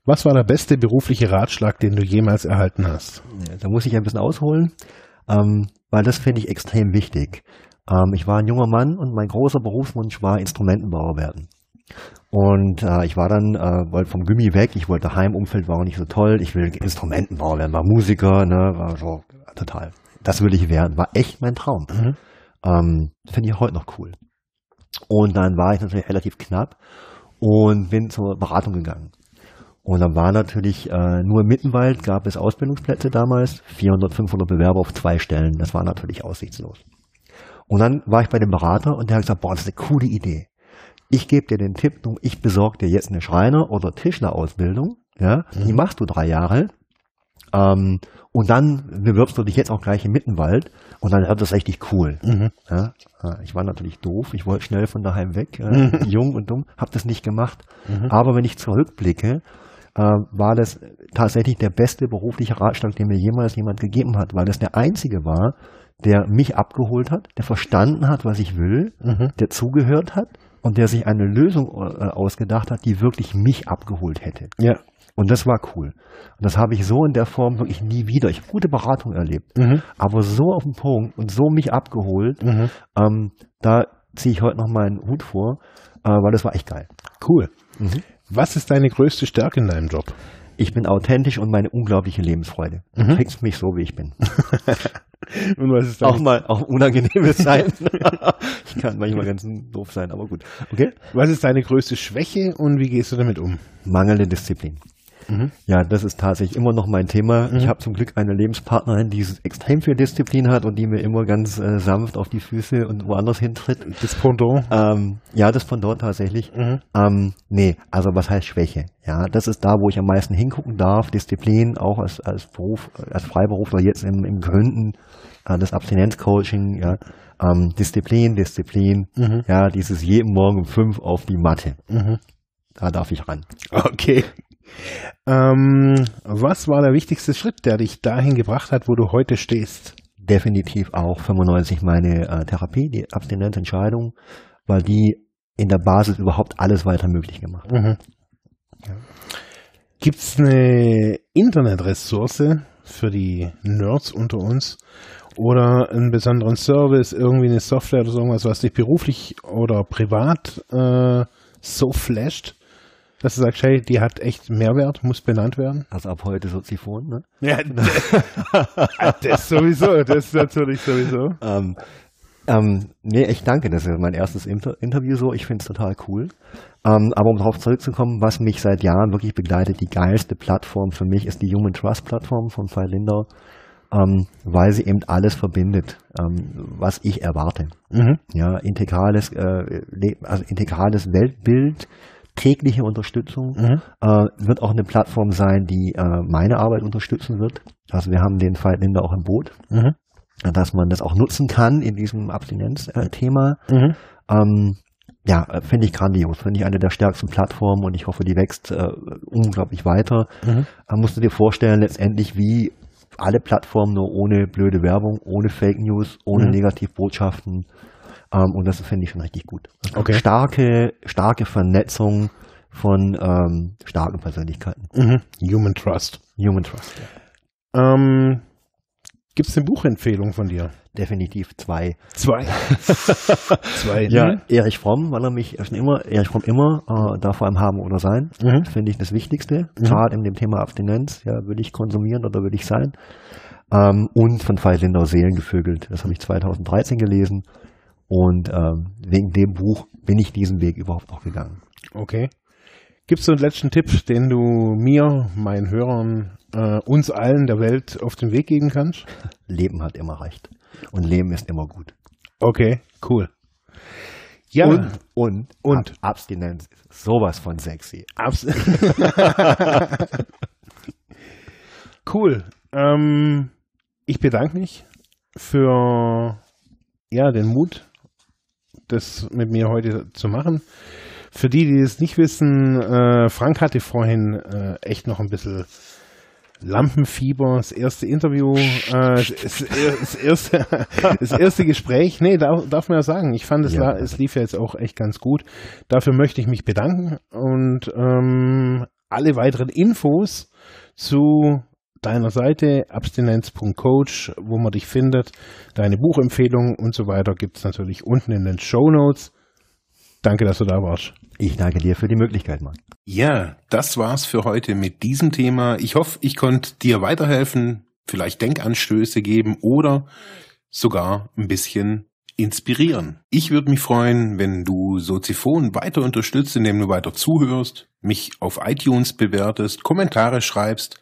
Was war der beste berufliche Ratschlag, den du jemals erhalten hast? Da muss ich ein bisschen ausholen, ähm, weil das finde ich extrem wichtig. Ähm, ich war ein junger Mann und mein großer Berufswunsch war Instrumentenbauer werden. Und äh, ich war dann, äh, wollte vom Gummi weg, ich wollte Heimumfeld, war auch nicht so toll, ich will Instrumentenbauer werden, war Musiker, ne, war so total. Das will ich werden, war echt mein Traum. Mhm. Ähm, Finde ich heute noch cool. Und dann war ich natürlich relativ knapp und bin zur Beratung gegangen. Und dann war natürlich äh, nur im Mittenwald gab es Ausbildungsplätze damals, 400, 500 Bewerber auf zwei Stellen. Das war natürlich aussichtslos. Und dann war ich bei dem Berater und der hat gesagt, boah, das ist eine coole Idee ich gebe dir den Tipp, ich besorge dir jetzt eine Schreiner- oder Tischlerausbildung, ja, mhm. die machst du drei Jahre, ähm, und dann bewirbst du dich jetzt auch gleich im Mittenwald und dann wird das richtig cool. Mhm. Ja, ich war natürlich doof, ich wollte schnell von daheim weg, äh, mhm. jung und dumm, habe das nicht gemacht. Mhm. Aber wenn ich zurückblicke, äh, war das tatsächlich der beste berufliche Ratschlag, den mir jemals jemand gegeben hat, weil das der einzige war, der mich abgeholt hat, der verstanden hat, was ich will, mhm. der zugehört hat und der sich eine Lösung äh, ausgedacht hat, die wirklich mich abgeholt hätte. Ja. Und das war cool. Und das habe ich so in der Form wirklich nie wieder. Ich habe gute Beratung erlebt, mhm. aber so auf den Punkt und so mich abgeholt, mhm. ähm, da ziehe ich heute noch meinen Hut vor, äh, weil das war echt geil. Cool. Mhm. Was ist deine größte Stärke in deinem Job? Ich bin authentisch und meine unglaubliche Lebensfreude. Mhm. Du kriegst mich so, wie ich bin. *laughs* Und was ist auch mal auch unangenehmes *laughs* sein. ich kann manchmal ganz doof sein, aber gut. Okay. Was ist deine größte Schwäche und wie gehst du damit um? Mangelnde Disziplin. Mhm. Ja, das ist tatsächlich immer noch mein Thema. Mhm. Ich habe zum Glück eine Lebenspartnerin, die extrem viel Disziplin hat und die mir immer ganz äh, sanft auf die Füße und woanders hintritt. Das Pendant? Ähm, ja, das Pendant tatsächlich. Mhm. Ähm, nee, also was heißt Schwäche? Ja, das ist da, wo ich am meisten hingucken darf. Disziplin, auch als, als Beruf, als Freiberufler jetzt im, im Gründen, äh, das Abstinenzcoaching, ja. Ähm, Disziplin, Disziplin, mhm. ja, dieses jeden Morgen um fünf auf die Matte. Mhm. Da darf ich ran. Okay. Ähm, was war der wichtigste Schritt, der dich dahin gebracht hat, wo du heute stehst? Definitiv auch 95 meine äh, Therapie, die Abstinenzentscheidung, weil die in der Basis überhaupt alles weiter möglich gemacht. Mhm. Ja. Gibt es eine Internetressource für die Nerds unter uns oder einen besonderen Service, irgendwie eine Software oder so irgendwas, was dich beruflich oder privat äh, so flasht, dass du sagst, hey, die hat echt Mehrwert, muss benannt werden? Also ab heute Soziphon, ne? Ja, *laughs* das sowieso, das natürlich sowieso. Ähm, ähm, nee, ich danke, das ist mein erstes Inter Interview so, ich finde es total cool. Ähm, aber um darauf zurückzukommen, was mich seit Jahren wirklich begleitet, die geilste Plattform für mich ist die Human Trust Plattform von Fall Lindau, ähm, weil sie eben alles verbindet, ähm, was ich erwarte. Mhm. Ja, integrales, äh, also integrales Weltbild, tägliche Unterstützung, mhm. äh, wird auch eine Plattform sein, die äh, meine Arbeit unterstützen wird. Also wir haben den Fall Linda auch im Boot, mhm. dass man das auch nutzen kann in diesem Abstinenz-Thema. Mhm. Ähm, ja, finde ich grandios. Finde ich eine der stärksten Plattformen und ich hoffe, die wächst äh, unglaublich weiter. Mhm. Äh, musst du dir vorstellen, letztendlich wie alle Plattformen nur ohne blöde Werbung, ohne Fake News, ohne mhm. Negativbotschaften. Ähm, und das finde ich schon richtig gut. Okay. Starke, starke Vernetzung von ähm, starken Persönlichkeiten. Mhm. Human Trust. Human Trust. Ja. Ähm, Gibt es eine Buchempfehlung von dir? Definitiv zwei. Zwei. *laughs* zwei. Ja, mhm. Erich Fromm, weil er mich schon immer, Erich Fromm immer, äh, da vor allem haben oder sein, mhm. finde ich das Wichtigste. Mhm. Gerade in dem Thema Abstinenz, ja, will ich konsumieren oder will ich sein. Ähm, und von Veit Lindau Seelen gevögelt. Das habe ich 2013 gelesen. Und ähm, wegen dem Buch bin ich diesen Weg überhaupt auch gegangen. Okay. Gibt es so einen letzten Tipp, den du mir, meinen Hörern äh, uns allen der Welt auf den Weg geben kannst? *laughs* Leben hat immer recht. Und Leben ist immer gut. Okay, cool. Ja. Und, und, und. Abstinenz ist sowas von sexy. Abs *laughs* cool. Ähm, ich bedanke mich für ja, den Mut, das mit mir heute zu machen. Für die, die es nicht wissen, äh, Frank hatte vorhin äh, echt noch ein bisschen Lampenfieber, das erste Interview, äh, das, das, erste, *laughs* das erste Gespräch. Nee, darf, darf man ja sagen. Ich fand, es, ja. es lief ja jetzt auch echt ganz gut. Dafür möchte ich mich bedanken und ähm, alle weiteren Infos zu deiner Seite abstinenz.coach, wo man dich findet, deine Buchempfehlungen und so weiter gibt es natürlich unten in den Show Notes. Danke, dass du da warst. Ich danke dir für die Möglichkeit, Mann. Ja, das war's für heute mit diesem Thema. Ich hoffe, ich konnte dir weiterhelfen, vielleicht Denkanstöße geben oder sogar ein bisschen inspirieren. Ich würde mich freuen, wenn du Soziphon weiter unterstützt, indem du weiter zuhörst, mich auf iTunes bewertest, Kommentare schreibst